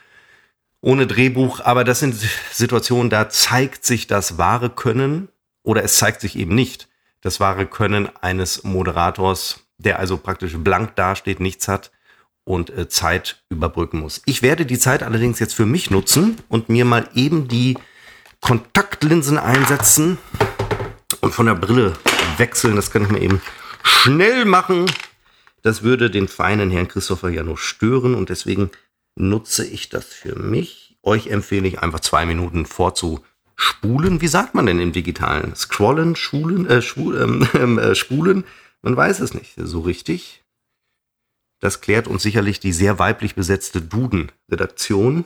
ohne Drehbuch. Aber das sind Situationen, da zeigt sich das wahre Können oder es zeigt sich eben nicht das wahre Können eines Moderators, der also praktisch blank dasteht, nichts hat und äh, Zeit überbrücken muss. Ich werde die Zeit allerdings jetzt für mich nutzen und mir mal eben die Kontaktlinsen einsetzen und von der Brille wechseln. Das kann ich mir eben schnell machen. Das würde den feinen Herrn Christopher ja nur stören und deswegen nutze ich das für mich. Euch empfehle ich einfach zwei Minuten vorzuspulen. Wie sagt man denn im Digitalen? Scrollen, schulen, äh, schwul, ähm, äh, spulen? Man weiß es nicht so richtig. Das klärt uns sicherlich die sehr weiblich besetzte Duden-Redaktion,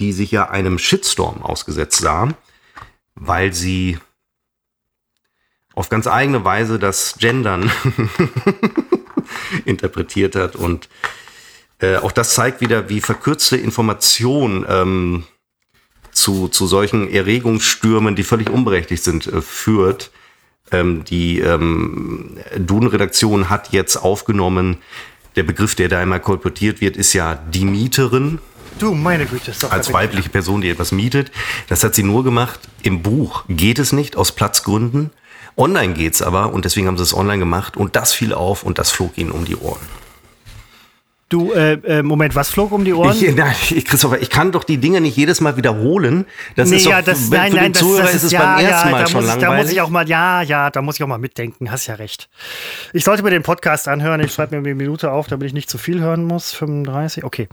die sich ja einem Shitstorm ausgesetzt sah, weil sie auf ganz eigene Weise das Gendern interpretiert hat. Und äh, auch das zeigt wieder, wie verkürzte Information ähm, zu, zu solchen Erregungsstürmen, die völlig unberechtigt sind, äh, führt. Ähm, die ähm, Duden-Redaktion hat jetzt aufgenommen, der Begriff, der da immer kolportiert wird, ist ja die Mieterin. Du, meine Güte, ist doch als weibliche Person, die etwas mietet. Das hat sie nur gemacht. Im Buch geht es nicht aus Platzgründen. Online geht's aber und deswegen haben sie es online gemacht und das fiel auf und das flog ihnen um die Ohren. Du, äh, äh, Moment, was flog um die Ohren? Ich, nein, ich, Christopher, ich kann doch die Dinge nicht jedes Mal wiederholen. Das nee, ist doch, ja, das, für nein, den nein, das, Zuhörer das ist es ja, beim ersten ja, Mal da schon muss, langweilig. Da muss ich auch mal, ja, ja, da muss ich auch mal mitdenken. Hast ja recht. Ich sollte mir den Podcast anhören. Ich schreibe mir eine Minute auf, damit ich nicht zu viel hören muss. 35, okay.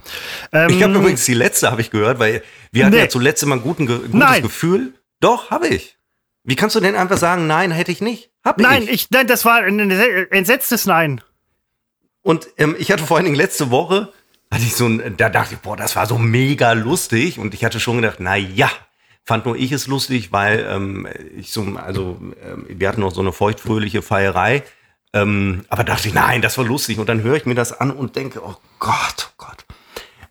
Ähm, ich habe übrigens die letzte, habe ich gehört, weil wir hatten Nee. ja zuletzt immer ein guten, gutes Nein. Gefühl. Doch, habe ich. Wie kannst du denn einfach sagen, nein, hätte ich nicht? Hab nein, ich. ich, nein, das war ein entsetztes Nein. Und ähm, ich hatte vor allen Dingen letzte Woche, hatte ich so ein, da dachte ich, boah, das war so mega lustig. Und ich hatte schon gedacht, na ja, fand nur ich es lustig, weil ähm, ich so, also ähm, wir hatten noch so eine feuchtfröhliche Feierei. Ähm, aber dachte ich, nein, das war lustig. Und dann höre ich mir das an und denke, oh Gott, oh Gott.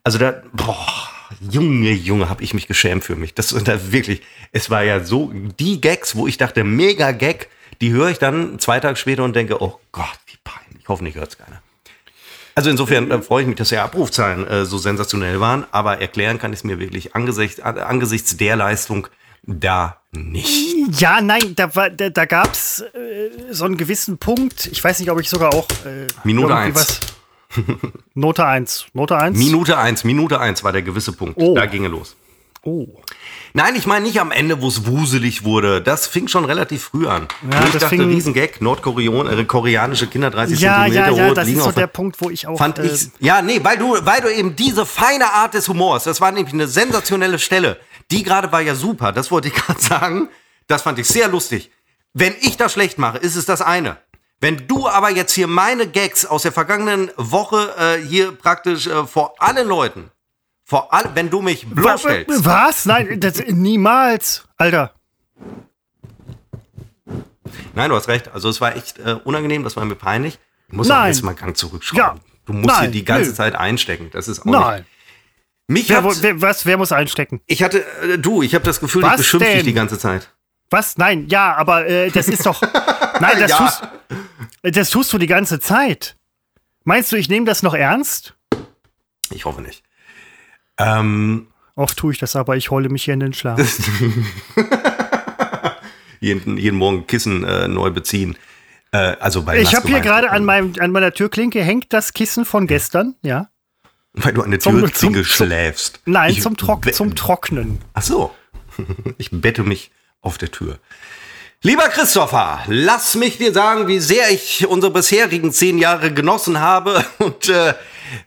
Also da, boah, Junge, Junge, habe ich mich geschämt für mich. Das da wirklich, es war ja so, die Gags, wo ich dachte, mega Gag, die höre ich dann zwei Tage später und denke, oh Gott, wie peinlich. Hoffentlich hört es keiner. Also insofern äh, freue ich mich, dass ja Abrufzahlen äh, so sensationell waren, aber erklären kann ich es mir wirklich angesichts, an- angesichts der Leistung da nicht. Ja, nein, da, war- da, da gab es äh, so einen gewissen Punkt. Ich weiß nicht, ob ich sogar auch. Äh, Minute irgendwie eins. was- Note 1. Note 1. Minute eins, Minute eins war der gewisse Punkt. Oh. Da ging er los. oh. Nein, ich meine nicht am Ende, wo es wuselig wurde. Das fing schon relativ früh an. Ja, ich das dachte, fing- Riesengag, Nordkorean, äh, Kinder 30 Ja, Zentimeter ja, ja, rot das ist so der Punkt, wo ich auch. Fand äh, ich. Ja, nee, weil du, weil du eben diese feine Art des Humors, das war nämlich eine sensationelle Stelle. Die gerade war ja super, das wollte ich gerade sagen. Das fand ich sehr lustig. Wenn ich das schlecht mache, ist es das eine. Wenn du aber jetzt hier meine Gags aus der vergangenen Woche äh, hier praktisch äh, vor allen Leuten, vor all, wenn du mich bloßstellst, was? Nein, das, niemals. Alter. Nein, du hast recht. Also es war echt äh, unangenehm, das war mir peinlich. Ich muss Nein. auch jetzt mal Gang zurückschrauben. Ja. Du musst Nein, hier die ganze nö. Zeit einstecken. Das ist auch Nein. nicht. Mich Wer, hat, wer, was, wer muss einstecken? ich hatte, äh, du, ich habe das Gefühl, Was ich beschimpfe dich die ganze Zeit. Was? Nein, ja, aber äh, das ist doch. Nein, das, Ja. tust, das tust du die ganze Zeit. Meinst du, ich nehme das noch ernst? Ich hoffe nicht. Ähm, Oft tue ich das, aber ich heule mich hier in den Schlaf. jeden, jeden Morgen Kissen äh, neu beziehen. Äh, also bei Ich habe hier gerade an, meinem, an meiner Türklinke hängt das Kissen von gestern, ja. Weil du an der Türklinke schläfst. Nein, Ich zum, Trock, zum Trocknen. Ach so. Ich bette mich auf der Tür. Lieber Christopher, lass mich dir sagen, wie sehr ich unsere bisherigen zehn Jahre genossen habe. Und äh,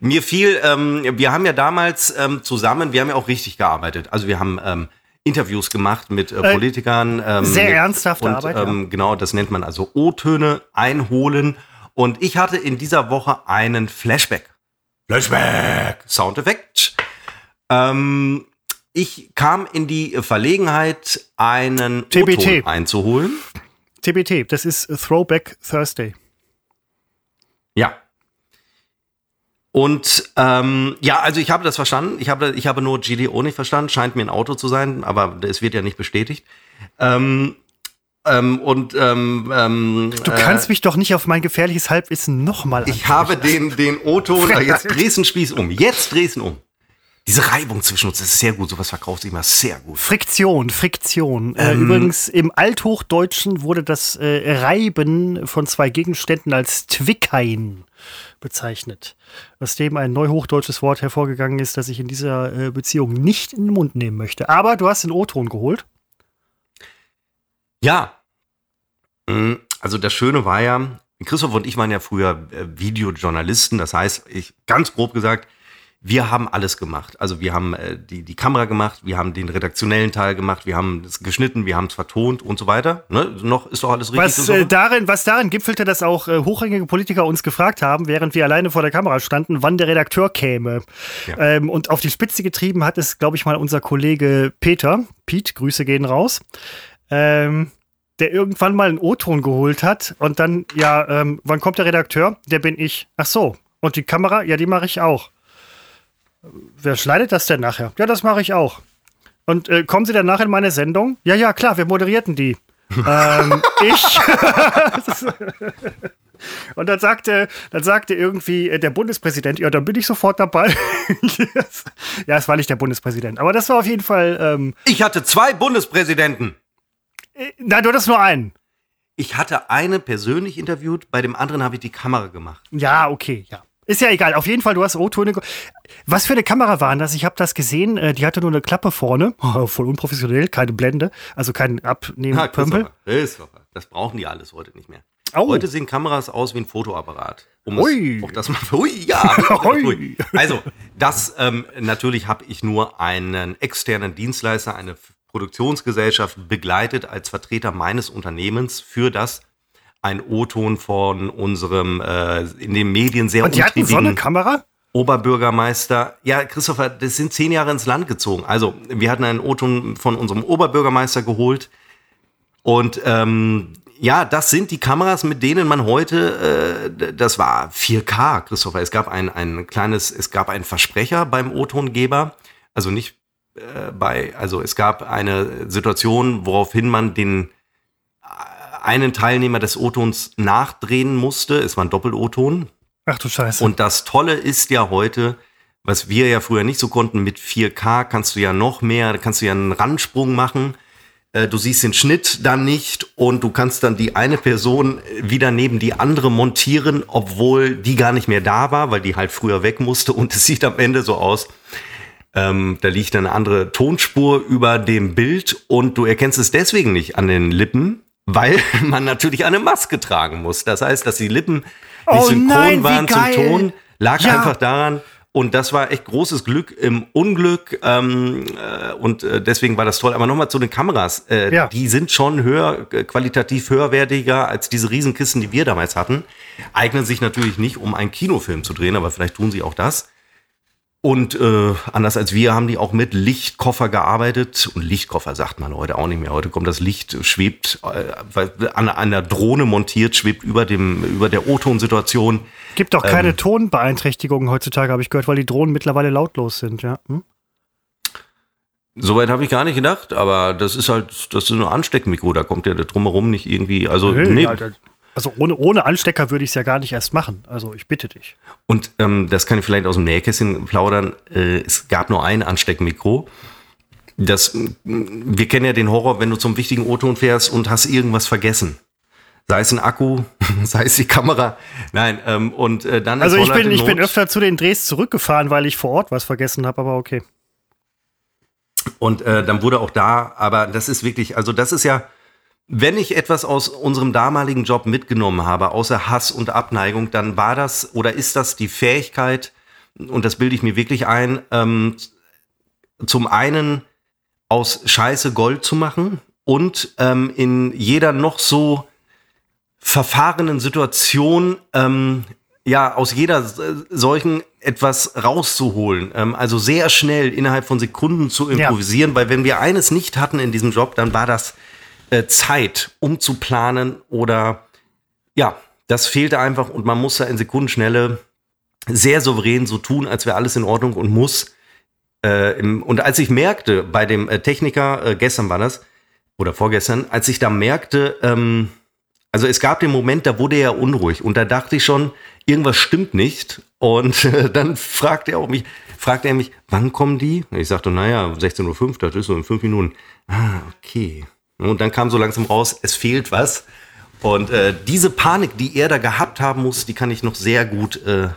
mir fiel, ähm, wir haben ja damals ähm, zusammen, wir haben ja auch richtig gearbeitet. Also wir haben ähm, Interviews gemacht mit äh, Äh, Politikern. Ähm, sehr mit, ernsthafte und, Arbeit, ja. Ähm, Genau, das nennt man also O-Töne einholen. Und ich hatte in dieser Woche einen Flashback. Flashback! Soundeffekt. Ähm, ich kam in die Verlegenheit, einen TBT. Einzuholen. TBT, das ist Throwback Thursday. Ja. Und ähm, ja, also ich habe das verstanden. Ich habe, ich habe nur GDO nicht verstanden. Scheint mir ein Auto zu sein, aber es wird ja nicht bestätigt. Ähm, ähm, und ähm, ähm, Du kannst mich doch nicht auf mein gefährliches Halbwissen nochmal Ich habe den, den O-Ton, äh, jetzt drehst Spieß um. Jetzt drehst um. Diese Reibung zwischen uns, das ist sehr gut. Sowas verkauft sich immer sehr gut. Friktion, Friktion. Äh, Ähm. übrigens, im Althochdeutschen wurde das äh, Reiben von zwei Gegenständen als Twickein bezeichnet. Aus dem ein neuhochdeutsches Wort hervorgegangen ist, das ich in dieser äh, Beziehung nicht in den Mund nehmen möchte. Aber du hast den O-Ton geholt. Ja. Mm, Also das Schöne war ja, Christoph und ich waren ja früher äh, Videojournalisten. Das heißt, ich ganz grob gesagt, wir haben alles gemacht. Also wir haben äh, die, die Kamera gemacht, wir haben den redaktionellen Teil gemacht, wir haben es geschnitten, wir haben es vertont und so weiter. Ne? Noch ist doch alles richtig. Was, so? äh, darin, was darin gipfelte, dass auch äh, hochrangige Politiker uns gefragt haben, während wir alleine vor der Kamera standen, wann der Redakteur käme. Ja. Ähm, und auf die Spitze getrieben hat es, glaube ich mal, unser Kollege Peter. Piet, Grüße gehen raus. Ähm, der irgendwann mal einen O-Ton geholt hat und dann, ja, ähm, wann kommt der Redakteur? Der bin ich. Ach so. Und die Kamera? Ja, die mache ich auch. Wer schneidet das denn nachher? Ja, das mache ich auch. Und äh, kommen Sie danach in meine Sendung? Ja, ja, klar, wir moderierten die. ähm, ich. Und dann sagte, dann sagte irgendwie äh, der Bundespräsident, ja, dann bin ich sofort dabei. ja, es war nicht der Bundespräsident, aber das war auf jeden Fall. Ähm, ich hatte zwei Bundespräsidenten. Äh, nein, du hattest nur einen. Ich hatte eine persönlich interviewt, bei dem anderen habe ich die Kamera gemacht. Ja, okay, ja. Ist ja egal. Auf jeden Fall, du hast O-Töne. Was für eine Kamera waren das? Ich habe das gesehen. Äh, die hatte nur eine Klappe vorne. voll unprofessionell, keine Blende. Also kein Abnehmen-Pömpel. Das brauchen die alles heute nicht mehr. Oh. Heute sehen Kameras aus wie ein Fotoapparat. Um ui. auch das mal, ui, ja. ui. Also, das ähm, natürlich habe ich nur einen externen Dienstleister, eine Produktionsgesellschaft begleitet als Vertreter meines Unternehmens, für das ein O-Ton von unserem äh, in den Medien sehr Und die hatten so eine Kamera? Oberbürgermeister, ja, Christopher, das sind zehn Jahre ins Land gezogen. Also, wir hatten einen O-Ton von unserem Oberbürgermeister geholt. Und ähm, ja, das sind die Kameras, mit denen man heute, äh, das war 4K, Christopher. Es gab ein, ein kleines, es gab einen Versprecher beim O-Tongeber, also nicht äh, bei, also es gab eine Situation, woraufhin man den einen Teilnehmer des O-Tons nachdrehen musste. Es war ein Doppel-O-Ton. Ach du Scheiße. Und das Tolle ist ja heute, was wir ja früher nicht so konnten, mit 4K kannst du ja noch mehr, kannst du ja einen Randsprung machen. Äh, du siehst den Schnitt dann nicht und du kannst dann die eine Person wieder neben die andere montieren, obwohl die gar nicht mehr da war, weil die halt früher weg musste und es sieht am Ende so aus. Ähm, da liegt eine andere Tonspur über dem Bild und du erkennst es deswegen nicht an den Lippen, weil man natürlich eine Maske tragen muss. Das heißt, dass die Lippen nicht oh synchron nein, waren zum geil. Ton, lag Ja. einfach daran, und das war echt großes Glück im Unglück. Ähm, äh, und äh, deswegen war das toll. Aber nochmal zu den Kameras. Äh, Ja. Die sind schon höher, äh, qualitativ höherwertiger als diese Riesenkisten, die wir damals hatten. Eignen sich natürlich nicht, um einen Kinofilm zu drehen, aber vielleicht tun sie auch das. Und äh, anders als wir haben die auch mit Lichtkoffer gearbeitet. Und Lichtkoffer sagt man heute auch nicht mehr. Heute kommt das Licht, schwebt äh, weil an einer Drohne montiert, schwebt über dem über der O-Ton-Situation. Gibt doch keine Ähm. Tonbeeinträchtigungen heutzutage, habe ich gehört, weil die Drohnen mittlerweile lautlos sind, ja. Hm? Soweit habe ich gar nicht gedacht, aber das ist halt, das ist ein Ansteckmikro, da kommt ja drumherum nicht irgendwie, also Nö, nee. Alter. Also ohne, ohne Anstecker würde ich es ja gar nicht erst machen. Also ich bitte dich. Und ähm, das kann ich vielleicht aus dem Nähkästchen plaudern. Äh, es gab nur ein Ansteckmikro. Das, wir kennen ja den Horror, wenn du zum wichtigen O-Ton fährst und hast irgendwas vergessen. Sei es ein Akku, sei es die Kamera. Nein, ähm, und äh, dann Also ich bin, in ich bin öfter zu den Drehs zurückgefahren, weil ich vor Ort was vergessen habe, aber okay. Und äh, dann wurde auch da, aber das ist wirklich, also das ist ja, wenn ich etwas aus unserem damaligen Job mitgenommen habe, außer Hass und Abneigung, dann war das oder ist das die Fähigkeit, und das bilde ich mir wirklich ein, ähm, zum einen aus Scheiße Gold zu machen und ähm, in jeder noch so verfahrenen Situation ähm, ja aus jeder solchen etwas rauszuholen. Ähm, also sehr schnell innerhalb von Sekunden zu Ja. improvisieren, weil wenn wir eines nicht hatten in diesem Job, dann war das äh, Zeit, um zu planen oder ja, das fehlte einfach und man muss da in Sekundenschnelle sehr souverän so tun, als wäre alles in Ordnung und muss. Äh, im, und als ich merkte, bei dem äh, Techniker, äh, gestern war das, oder vorgestern, als ich da merkte, ähm, also es gab den Moment, da wurde er unruhig und da dachte ich schon, irgendwas stimmt nicht. Und äh, dann fragte er auch mich, fragte er mich, wann kommen die? Ich sagte, naja, 16.05 Uhr, das ist so in fünf Minuten. Ah, okay. Und dann kam so langsam raus, es fehlt was. Und äh, diese Panik, die er da gehabt haben muss, die kann ich noch sehr gut äh,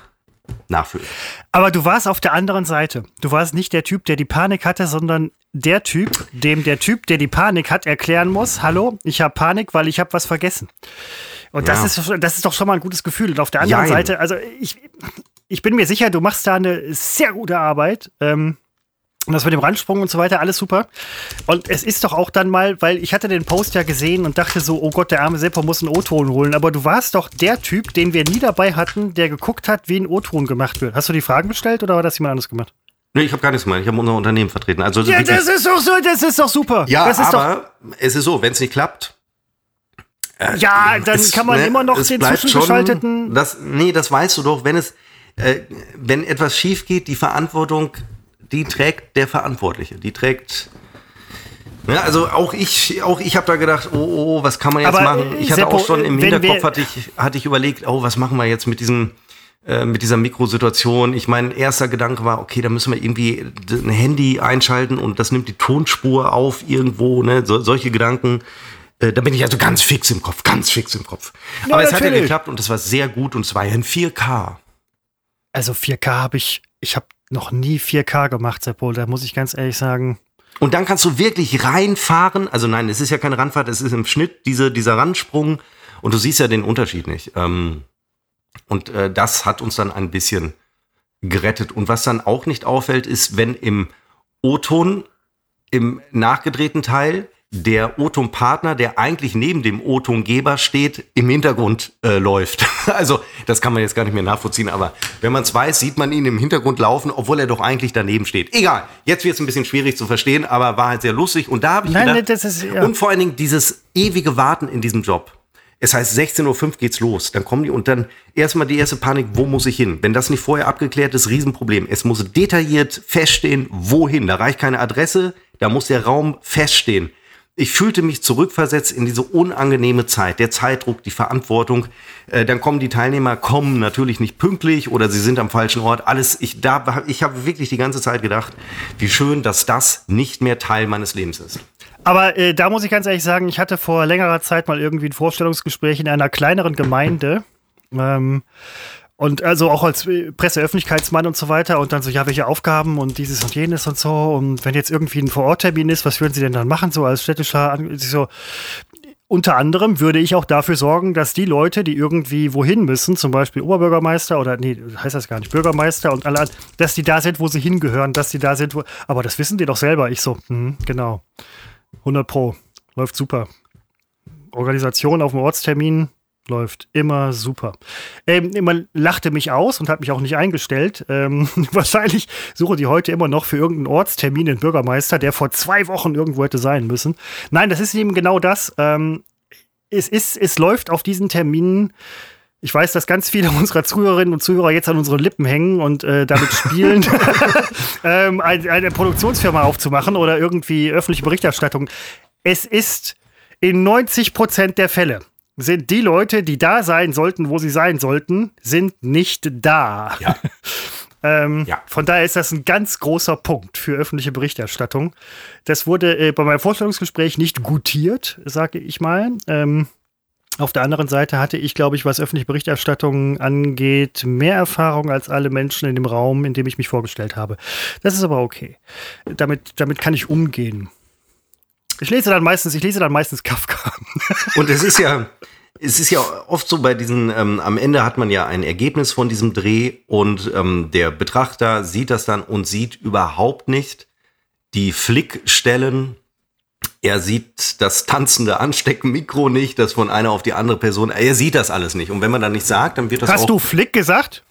nachfühlen. Aber du warst auf der anderen Seite. Du warst nicht der Typ, der die Panik hatte, sondern der Typ, dem der Typ, der die Panik hat, erklären muss, hallo, ich habe Panik, weil ich habe was vergessen. Und das, Ja. ist, das ist doch schon mal ein gutes Gefühl. Und auf der anderen Jein. Seite, also ich, ich bin mir sicher, du machst da eine sehr gute Arbeit. Ähm, und das mit dem Randsprung und so weiter, alles super. Und es ist doch auch dann mal, weil ich hatte den Post ja gesehen und dachte so, oh Gott, der arme Seppo muss einen O-Ton holen. Aber du warst doch der Typ, den wir nie dabei hatten, der geguckt hat, wie ein O-Ton gemacht wird. Hast du die Fragen gestellt oder war das jemand anderes gemacht? Nee, ich habe gar nichts gemacht. Ich habe unser Unternehmen vertreten. Also Ja, das ist doch so, das ist doch super. ja das ist aber es ist so, wenn es nicht klappt, doch, ja, dann es, kann man ne, immer noch den zwischengeschalteten. Schon, das, nee, das weißt du doch, wenn es, äh, wenn etwas schief geht, die Verantwortung, die trägt der Verantwortliche. Die trägt Ja, also auch ich, auch ich habe da gedacht, oh, oh, was kann man jetzt Aber, machen? Ich hatte Seppo, auch schon im Hinterkopf hatte ich, hatte ich überlegt, oh, was machen wir jetzt mit diesem, äh, mit dieser Mikrosituation? Ich mein erster Gedanke war, okay, da müssen wir irgendwie ein Handy einschalten und das nimmt die Tonspur auf irgendwo, ne? So, solche Gedanken. Äh, Da bin ich also ganz fix im Kopf, ganz fix im Kopf. Ja, Aber es hat ja geklappt und es war sehr gut und es war ja in 4K. Also 4K habe ich, ich habe noch nie 4K gemacht, Seppo, da muss ich ganz ehrlich sagen. Und dann kannst du wirklich reinfahren. Also nein, es ist ja keine Randfahrt, es ist im Schnitt diese, dieser Randsprung. Und du siehst ja den Unterschied nicht. Ähm, und äh, das hat uns dann ein bisschen gerettet. Und was dann auch nicht auffällt, ist, wenn im O-Ton, im nachgedrehten Teil, der O-Ton-Partner, der eigentlich neben dem O-Tongeber steht, im Hintergrund äh, läuft. Also das kann man jetzt gar nicht mehr nachvollziehen, aber wenn man es weiß, sieht man ihn im Hintergrund laufen, obwohl er doch eigentlich daneben steht. Egal, jetzt wird es ein bisschen schwierig zu verstehen, aber war halt sehr lustig. Und da habe ich Nein, gedacht, das ist- ja. und vor allen Dingen dieses ewige Warten in diesem Job. Es heißt, 16.05 Uhr geht's los. Dann kommen die und dann erstmal die erste Panik, wo muss ich hin? Wenn das nicht vorher abgeklärt ist, Riesenproblem. Es muss detailliert feststehen, wohin. Da reicht keine Adresse, da muss der Raum feststehen. Ich fühlte mich zurückversetzt in diese unangenehme Zeit, der Zeitdruck, die Verantwortung. Äh, dann kommen die Teilnehmer, kommen natürlich nicht pünktlich oder sie sind am falschen Ort. Alles, ich, da, ich habe wirklich die ganze Zeit gedacht, wie schön, dass das nicht mehr Teil meines Lebens ist. Aber äh, da muss ich ganz ehrlich sagen, ich hatte vor längerer Zeit mal irgendwie ein Vorstellungsgespräch in einer kleineren Gemeinde. Ähm, und also auch als Presseöffentlichkeitsmann und so weiter. Und dann so, ja, welche Aufgaben und dieses und jenes und so. Und wenn jetzt irgendwie ein Vororttermin ist, was würden Sie denn dann machen, so als städtischer? So, unter anderem würde ich auch dafür sorgen, dass die Leute, die irgendwie wohin müssen, zum Beispiel Oberbürgermeister oder, nee, heißt das gar nicht, Bürgermeister und alle, dass die da sind, wo sie hingehören, dass die da sind, wo, aber das wissen die doch selber. Ich so, hm, genau. 100 Pro. Läuft super. Organisation auf dem Ortstermin läuft immer super. Ähm, man lachte mich aus und hat mich auch nicht eingestellt. Ähm, wahrscheinlich suchen die heute immer noch für irgendeinen Ortstermin den Bürgermeister, der vor zwei Wochen irgendwo hätte sein müssen. Nein, das ist eben genau das. Ähm, es, ist, es läuft auf diesen Terminen. Ich weiß, dass ganz viele unserer Zuhörerinnen und Zuhörer jetzt an unseren Lippen hängen und äh, damit spielen, ähm, ein, eine Produktionsfirma aufzumachen oder irgendwie öffentliche Berichterstattung. Es ist in 90 Prozent der Fälle sind die Leute, die da sein sollten, wo sie sein sollten, sind nicht da. Ja. Ähm, Ja. Von daher ist das ein ganz großer Punkt für öffentliche Berichterstattung. Das wurde äh, bei meinem Vorstellungsgespräch nicht gutiert, sage ich mal. Ähm, auf der anderen Seite hatte ich, glaube ich, was öffentliche Berichterstattung angeht, mehr Erfahrung als alle Menschen in dem Raum, in dem ich mich vorgestellt habe. Das ist aber okay. Damit, damit kann ich umgehen. Ich lese dann meistens, ich lese dann meistens Kafka. Und es ist ja, es ist ja oft so bei diesen, ähm, am Ende hat man ja ein Ergebnis von diesem Dreh und ähm, der Betrachter sieht das dann und sieht überhaupt nicht die Flickstellen. Er sieht das tanzende Ansteckmikro nicht, das von einer auf die andere Person. Er sieht das alles nicht. Und wenn man dann nicht sagt, dann wird das Hast auch du Flick gesagt?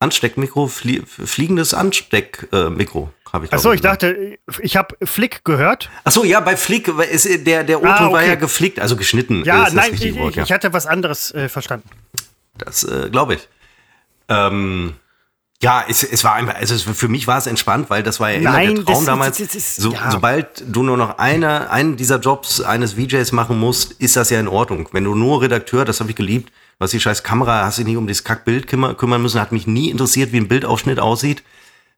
Ansteckmikro, flie fliegendes Ansteckmikro, habe ich. Achso, ich dachte, ich habe Flick gehört. Ach so, ja, bei Flick es, der der O-Ton Ah, war okay. ja geflickt, also geschnitten. Ja, ist das nein, ich, Wort, ja. ich hatte was anderes äh, verstanden. Das äh, glaube ich. Ähm, ja, es, es war einfach, also es, für mich war es entspannt, weil das war ja immer Nein, der Traum das- damals. das- das ist- so, ja. Sobald du nur noch eine, einen dieser Jobs eines VJs machen musst, ist das ja in Ordnung. Wenn du nur Redakteur, das habe ich geliebt, was die scheiß Kamera, hast dich nicht um dieses Kackbild kümmer, kümmern müssen, hat mich nie interessiert, wie ein Bildausschnitt aussieht.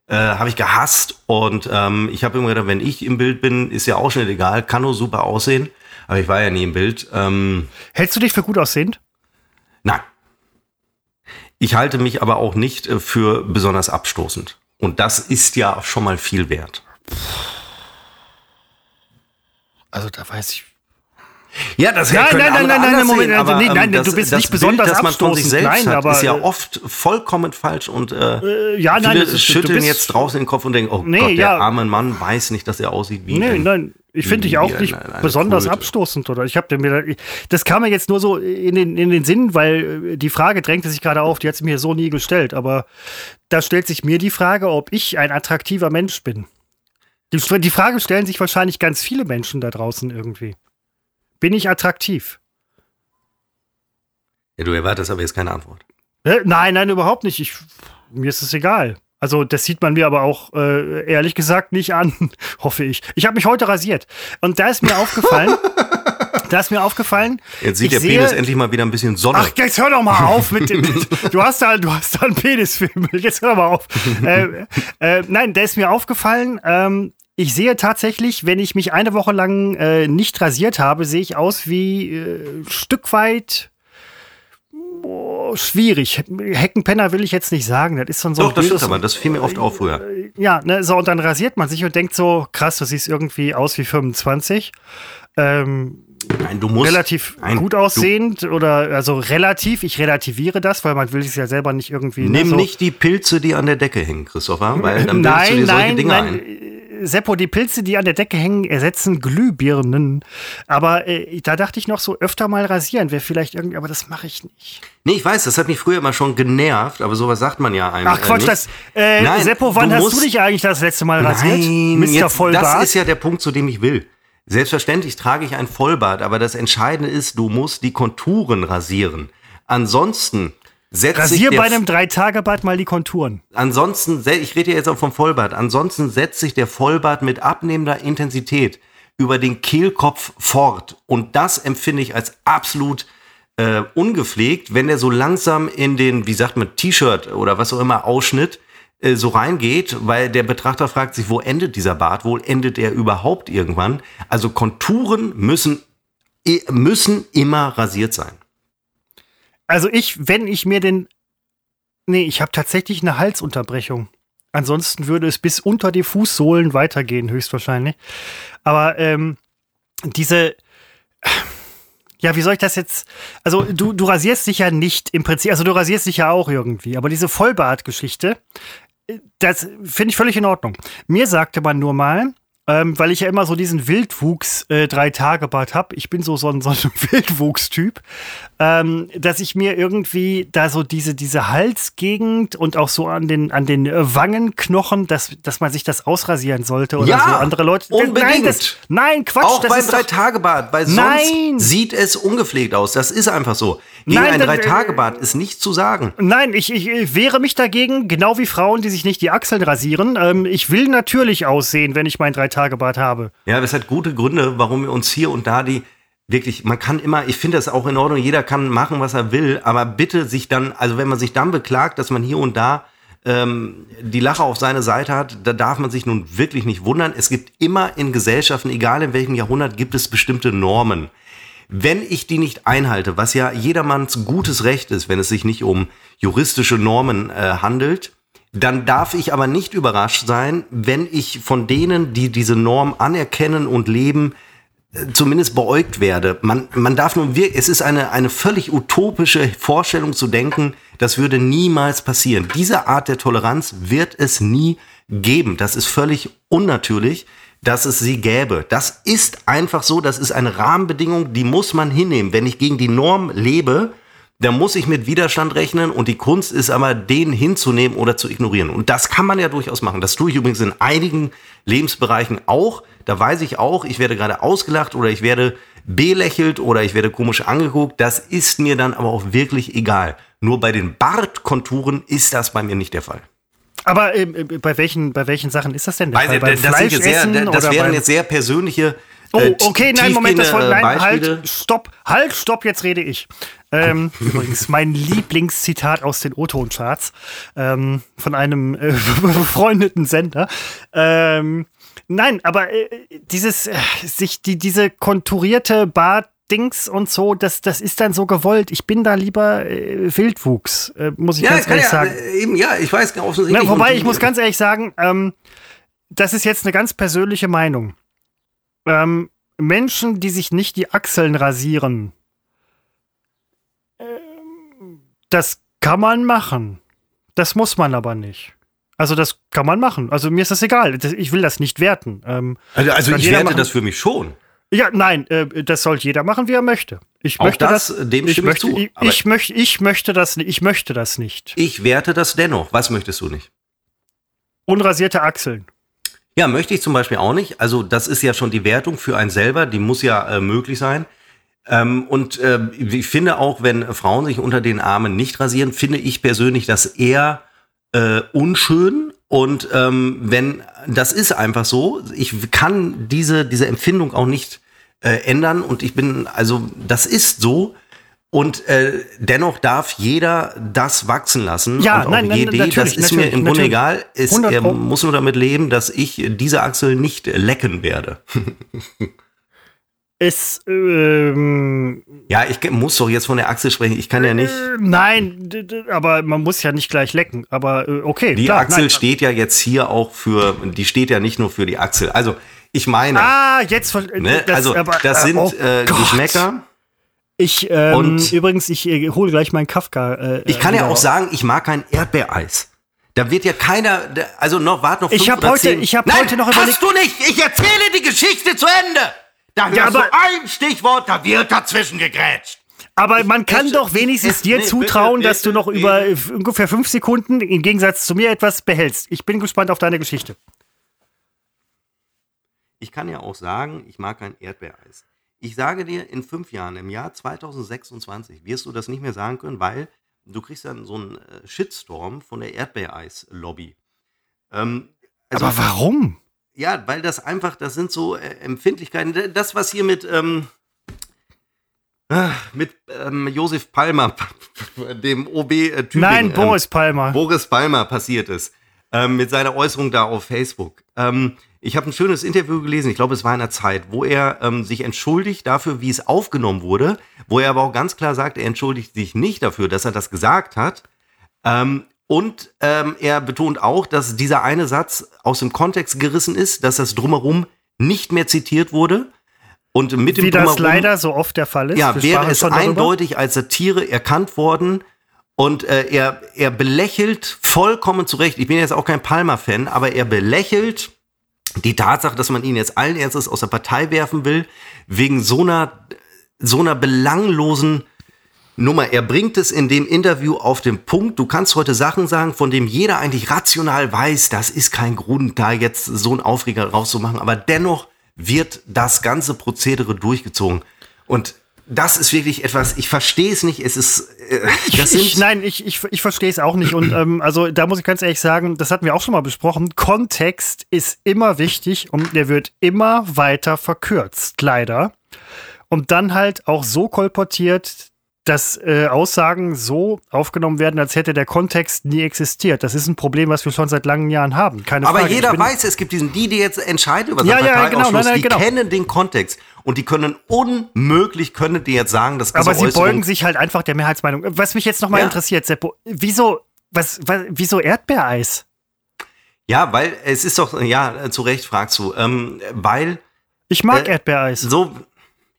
Äh, habe ich gehasst und ähm, ich habe immer gedacht, wenn ich im Bild bin, ist ja Ausschnitt egal, kann nur super aussehen. Aber ich war ja nie im Bild. Ähm, Hältst du dich für gut aussehend? Nein. Ich halte mich aber auch nicht äh, für besonders abstoßend. Und das ist ja schon mal viel wert. Also da weiß ich. Ja, das Nein, nein, nein, nein, nein, Moment, sehen, also aber, nee, nein, ähm, du bist das nicht besonders Bild, das man von sich selbst Nein, hat, aber, ist ja äh, oft vollkommen falsch und äh, Äh, ja, nein, viele das ist, schütteln jetzt draußen den Kopf und denken, oh Nee, Gott, der ja. arme Mann weiß nicht, dass er aussieht wie Nee, ein- nein, ich finde dich auch nicht eine- eine besonders Kröte. abstoßend oder ich habe mir das kam mir jetzt nur so in den, in den Sinn, weil äh, die Frage drängte sich gerade auf, die hat sie mir so nie gestellt, aber da stellt sich mir die Frage, ob ich ein attraktiver Mensch bin. Die, die Frage stellen sich wahrscheinlich ganz viele Menschen da draußen irgendwie. Bin ich attraktiv? Ja, du erwartest aber jetzt keine Antwort. Äh, Nein, nein, überhaupt nicht. Ich, mir ist es egal. Also das sieht man mir aber auch äh, ehrlich gesagt nicht an, hoffe ich. Ich habe mich heute rasiert und da ist mir aufgefallen, da ist mir aufgefallen. Jetzt sieht der sehe- Penis endlich mal wieder ein bisschen Sonne. Ach, jetzt hör doch mal auf mit dem. Du hast da, du hast da einen Penisfilm. Jetzt hör doch mal auf. äh, äh, nein, der ist mir aufgefallen. Ähm, ich sehe tatsächlich, wenn ich mich eine Woche lang äh, nicht rasiert habe, sehe ich aus wie äh, ein Stück weit oh, schwierig. Heckenpenner will ich jetzt nicht sagen. Das ist so ein so Doch, das böses- stimmt aber. Das fiel mir oft auf früher. ja, ne, so und dann rasiert man sich und denkt so, krass, du siehst irgendwie aus wie 25. Ähm, Nein, du musst. relativ Nein, gut aussehend oder also relativ, ich relativiere das, weil man will es ja selber nicht irgendwie. Ne, nimm so- nicht die Pilze, die an der Decke hängen, Christopher, weil dann bildest du Nein, dir solche nein, Dinge nein. ein. Seppo, die Pilze, die an der Decke hängen, ersetzen Glühbirnen. Aber äh, da dachte ich noch so, öfter mal rasieren wäre vielleicht irgendwie, aber das mache ich nicht. Nee, ich weiß, das hat mich früher immer schon genervt, aber sowas sagt man ja einem. Ach Quatsch, äh, das. Äh, Nein, Seppo, wann du hast musst- du dich eigentlich das letzte Mal rasiert? Nein, Mr. jetzt, Vollbart? das ist ja der Punkt, zu dem ich will. Selbstverständlich trage ich ein Vollbart, aber das Entscheidende ist, du musst die Konturen rasieren. Ansonsten setzt sich Rasier der, bei einem Drei-Tage-Bad mal die Konturen. ansonsten, ich rede jetzt auch vom Vollbart, ansonsten setzt sich der Vollbart mit abnehmender Intensität über den Kehlkopf fort. Und das empfinde ich als absolut äh, ungepflegt, wenn er so langsam in den, wie sagt man, T-Shirt oder was auch immer, Ausschnitt äh, so reingeht, weil der Betrachter fragt sich, wo endet dieser Bart? Wo endet er überhaupt irgendwann? Also Konturen müssen, i- müssen immer rasiert sein. Also ich, wenn ich mir den. Nee, ich habe tatsächlich eine Halsunterbrechung. Ansonsten würde es bis unter die Fußsohlen weitergehen, höchstwahrscheinlich. Aber ähm, diese. Ja, wie soll ich das jetzt? Also, du, du rasierst dich ja nicht im Prinzip, also du rasierst dich ja auch irgendwie, aber diese Vollbart-Geschichte, äh, das finde ich völlig in Ordnung. Mir sagte man nur mal, ähm, weil ich ja immer so diesen Wildwuchs äh, drei Tage Bart habe, ich bin so so ein, so ein Wildwuchs-Typ, ähm, dass ich mir irgendwie da so diese diese Halsgegend und auch so an den an den äh, Wangenknochen, dass dass man sich das ausrasieren sollte oder Ja, so andere Leute. unbedingt. Nein, das, nein Quatsch, Auch das beim ist doch, Drei-Tage-Bad, weil sonst Nein. sieht es ungepflegt aus. Das ist einfach so. Gegen Nein, ein das- Drei-Tage-Bad ist nichts zu sagen. Nein, ich, ich äh, wehre mich dagegen, genau wie Frauen, die sich nicht die Achseln rasieren. Ähm, ich will natürlich aussehen, wenn ich mein Drei-Tage-Bad habe. Ja, das hat gute Gründe, warum wir uns hier und da die wirklich, man kann immer, ich finde das auch in Ordnung, jeder kann machen, was er will, aber bitte sich dann, also wenn man sich dann beklagt, dass man hier und da ähm, die Lache auf seine Seite hat, da darf man sich nun wirklich nicht wundern. Es gibt immer in Gesellschaften, egal in welchem Jahrhundert, gibt es bestimmte Normen. Wenn ich die nicht einhalte, was ja jedermanns gutes Recht ist, wenn es sich nicht um juristische Normen äh, handelt, dann darf ich aber nicht überrascht sein, wenn ich von denen, die diese Norm anerkennen und leben, äh, zumindest beäugt werde. Man, man darf nun wirklich, es ist eine, eine völlig utopische Vorstellung zu denken, das würde niemals passieren. Diese Art der Toleranz wird es nie geben. Das ist völlig unnatürlich, dass es sie gäbe. Das ist einfach so, das ist eine Rahmenbedingung, die muss man hinnehmen. Wenn ich gegen die Norm lebe, da muss ich mit Widerstand rechnen und die Kunst ist aber, den hinzunehmen oder zu ignorieren. Und das kann man ja durchaus machen. Das tue ich übrigens in einigen Lebensbereichen auch. Da weiß ich auch, ich werde gerade ausgelacht oder ich werde belächelt oder ich werde komisch angeguckt. Das ist mir dann aber auch wirklich egal. Nur bei den Bartkonturen ist das bei mir nicht der Fall. Aber ähm, äh, bei, welchen, bei welchen Sachen ist das denn der Fall? das, das, jetzt sehr, das oder wären beim- jetzt sehr persönliche. Oh, äh, okay, nein, Moment, das wollte, nein, Beispiele. halt, stopp, halt, stopp, jetzt rede ich. Ähm, übrigens, mein Lieblingszitat aus den O-Ton-Charts ähm, von einem äh, befreundeten Sender. Ähm, nein, aber äh, dieses, äh, sich die, diese konturierte Bart Dings und so, das, das ist dann so gewollt. Ich bin da lieber äh, Wildwuchs, äh, muss ich Ja, ganz ehrlich ja, sagen. äh, eben, ja, ich weiß offensichtlich. Na, wobei, ich muss ganz ehrlich sagen, ähm, das ist jetzt eine ganz persönliche Meinung. Ähm, Menschen, die sich nicht die Achseln rasieren, ähm, das kann man machen. Das muss man aber nicht. Also das kann man machen. Also mir ist das egal. Ich will das nicht werten. Ähm, Also, also ich werte machen. das für mich schon. ja, nein, äh, das soll jeder machen, wie er möchte. Ich Auch möchte das, das. dem ich möchte, zu. Ich, ich, möchte, ich möchte das. Ich möchte das nicht. Ich werte das dennoch. Was möchtest du nicht? Unrasierte Achseln. Ja, möchte ich zum Beispiel auch nicht. Also das ist ja schon die Wertung für einen selber, die muss ja äh, möglich sein. Ähm, und äh, ich finde auch, wenn Frauen sich unter den Armen nicht rasieren, finde ich persönlich das eher äh, unschön. Und ähm, wenn das ist einfach so, ich kann diese, diese Empfindung auch nicht äh, ändern und ich bin, also das ist so. Und äh, dennoch darf jeder das wachsen lassen. Ja, und auch nein, nein, jede, das natürlich, ist mir im Grunde egal. Es, 100 er Pro. muss nur damit leben, dass ich diese Achsel nicht lecken werde. Es, ähm, Ja, ich muss doch jetzt von der Achsel sprechen. Ich kann ja nicht. äh, nein, aber man muss ja nicht gleich lecken. Aber äh, okay, Die klar. Achsel nein. steht ja jetzt hier auch für, die steht ja nicht nur für die Achsel. Also, ich meine, Ah, jetzt. ne, das- also, aber, das sind oh äh. Geschmäcker. Ich, ähm, Und- übrigens, ich äh, hole gleich meinen Kafka. Äh, Ich kann ja auch sagen, ich mag kein Erdbeereis. Da wird ja keiner, also noch, warte noch Ich fünf hab oder heute- zehn. ich hab Nein, heute noch überlegt- hast du nicht. Ich erzähle die Geschichte zu Ende. Da hörst Ja, du aber- ein Stichwort, da wird dazwischen gegrätscht. Aber man kann doch wenigstens dir zutrauen, bitte, dass du bitte, noch bitte. über f- ungefähr fünf Sekunden im Gegensatz zu mir etwas behältst. Ich bin gespannt auf deine Geschichte. Ich kann ja auch sagen, ich mag kein Erdbeereis. Ich sage dir, in fünf Jahren, im Jahr 2026, wirst du das nicht mehr sagen können, weil du kriegst dann so einen äh, Shitstorm von der Erdbeereis-Lobby. Ähm, also- aber warum? Ja, weil das einfach, das sind so äh, Empfindlichkeiten. Das, was hier mit, ähm, ah, mit ähm, Josef Palmer, dem OB äh, Tübingen, Nein, Boris Palmer. ähm, Boris Palmer passiert ist, ähm, mit seiner Äußerung da auf Facebook. Ähm, ich habe ein schönes Interview gelesen, ich glaube, es war in einer Zeit, wo er ähm, sich entschuldigt dafür, wie es aufgenommen wurde, wo er aber auch ganz klar sagt, er entschuldigt sich nicht dafür, dass er das gesagt hat. Ähm, und ähm, er betont auch, dass dieser eine Satz aus dem Kontext gerissen ist, dass das drumherum nicht mehr zitiert wurde. Und mit dem Wie das leider so oft der Fall ist. ja, wäre es darüber. eindeutig als Satire erkannt worden. Und äh, er, er belächelt vollkommen zu Recht, ich bin jetzt auch kein Palmer-Fan, aber er belächelt die Tatsache, dass man ihn jetzt allen Ernstes aus der Partei werfen will, wegen so einer, so einer belanglosen Nummer. Er bringt es in dem Interview auf den Punkt. Du kannst heute Sachen sagen, von dem jeder eigentlich rational weiß, das ist kein Grund, da jetzt so einen Aufreger rauszumachen. Aber dennoch wird das ganze Prozedere durchgezogen. Und das ist wirklich etwas, ich verstehe es nicht. Es ist, äh, das ich, sind, nein, ich, ich, ich verstehe es auch nicht. Und ähm, also da muss ich ganz ehrlich sagen, das hatten wir auch schon mal besprochen. Kontext ist immer wichtig und der wird immer weiter verkürzt, leider. Und dann halt auch so kolportiert, dass äh, Aussagen so aufgenommen werden, als hätte der Kontext nie existiert. Das ist ein Problem, was wir schon seit langen Jahren haben. Keine aber Frage. Ich jeder weiß, es gibt diesen, die, die jetzt entscheiden über Ja, ja, genau, nein, nein, die genau. kennen den Kontext. Und die können unmöglich, können die jetzt sagen, dass Aber sie beugen sich halt einfach der Mehrheitsmeinung. Was mich jetzt nochmal Ja. interessiert, Seppo, wieso, was, was, wieso Erdbeereis? Ja, weil es ist doch, ja, zu Recht fragst du, ähm, weil Ich mag Äh, Erdbeereis. so,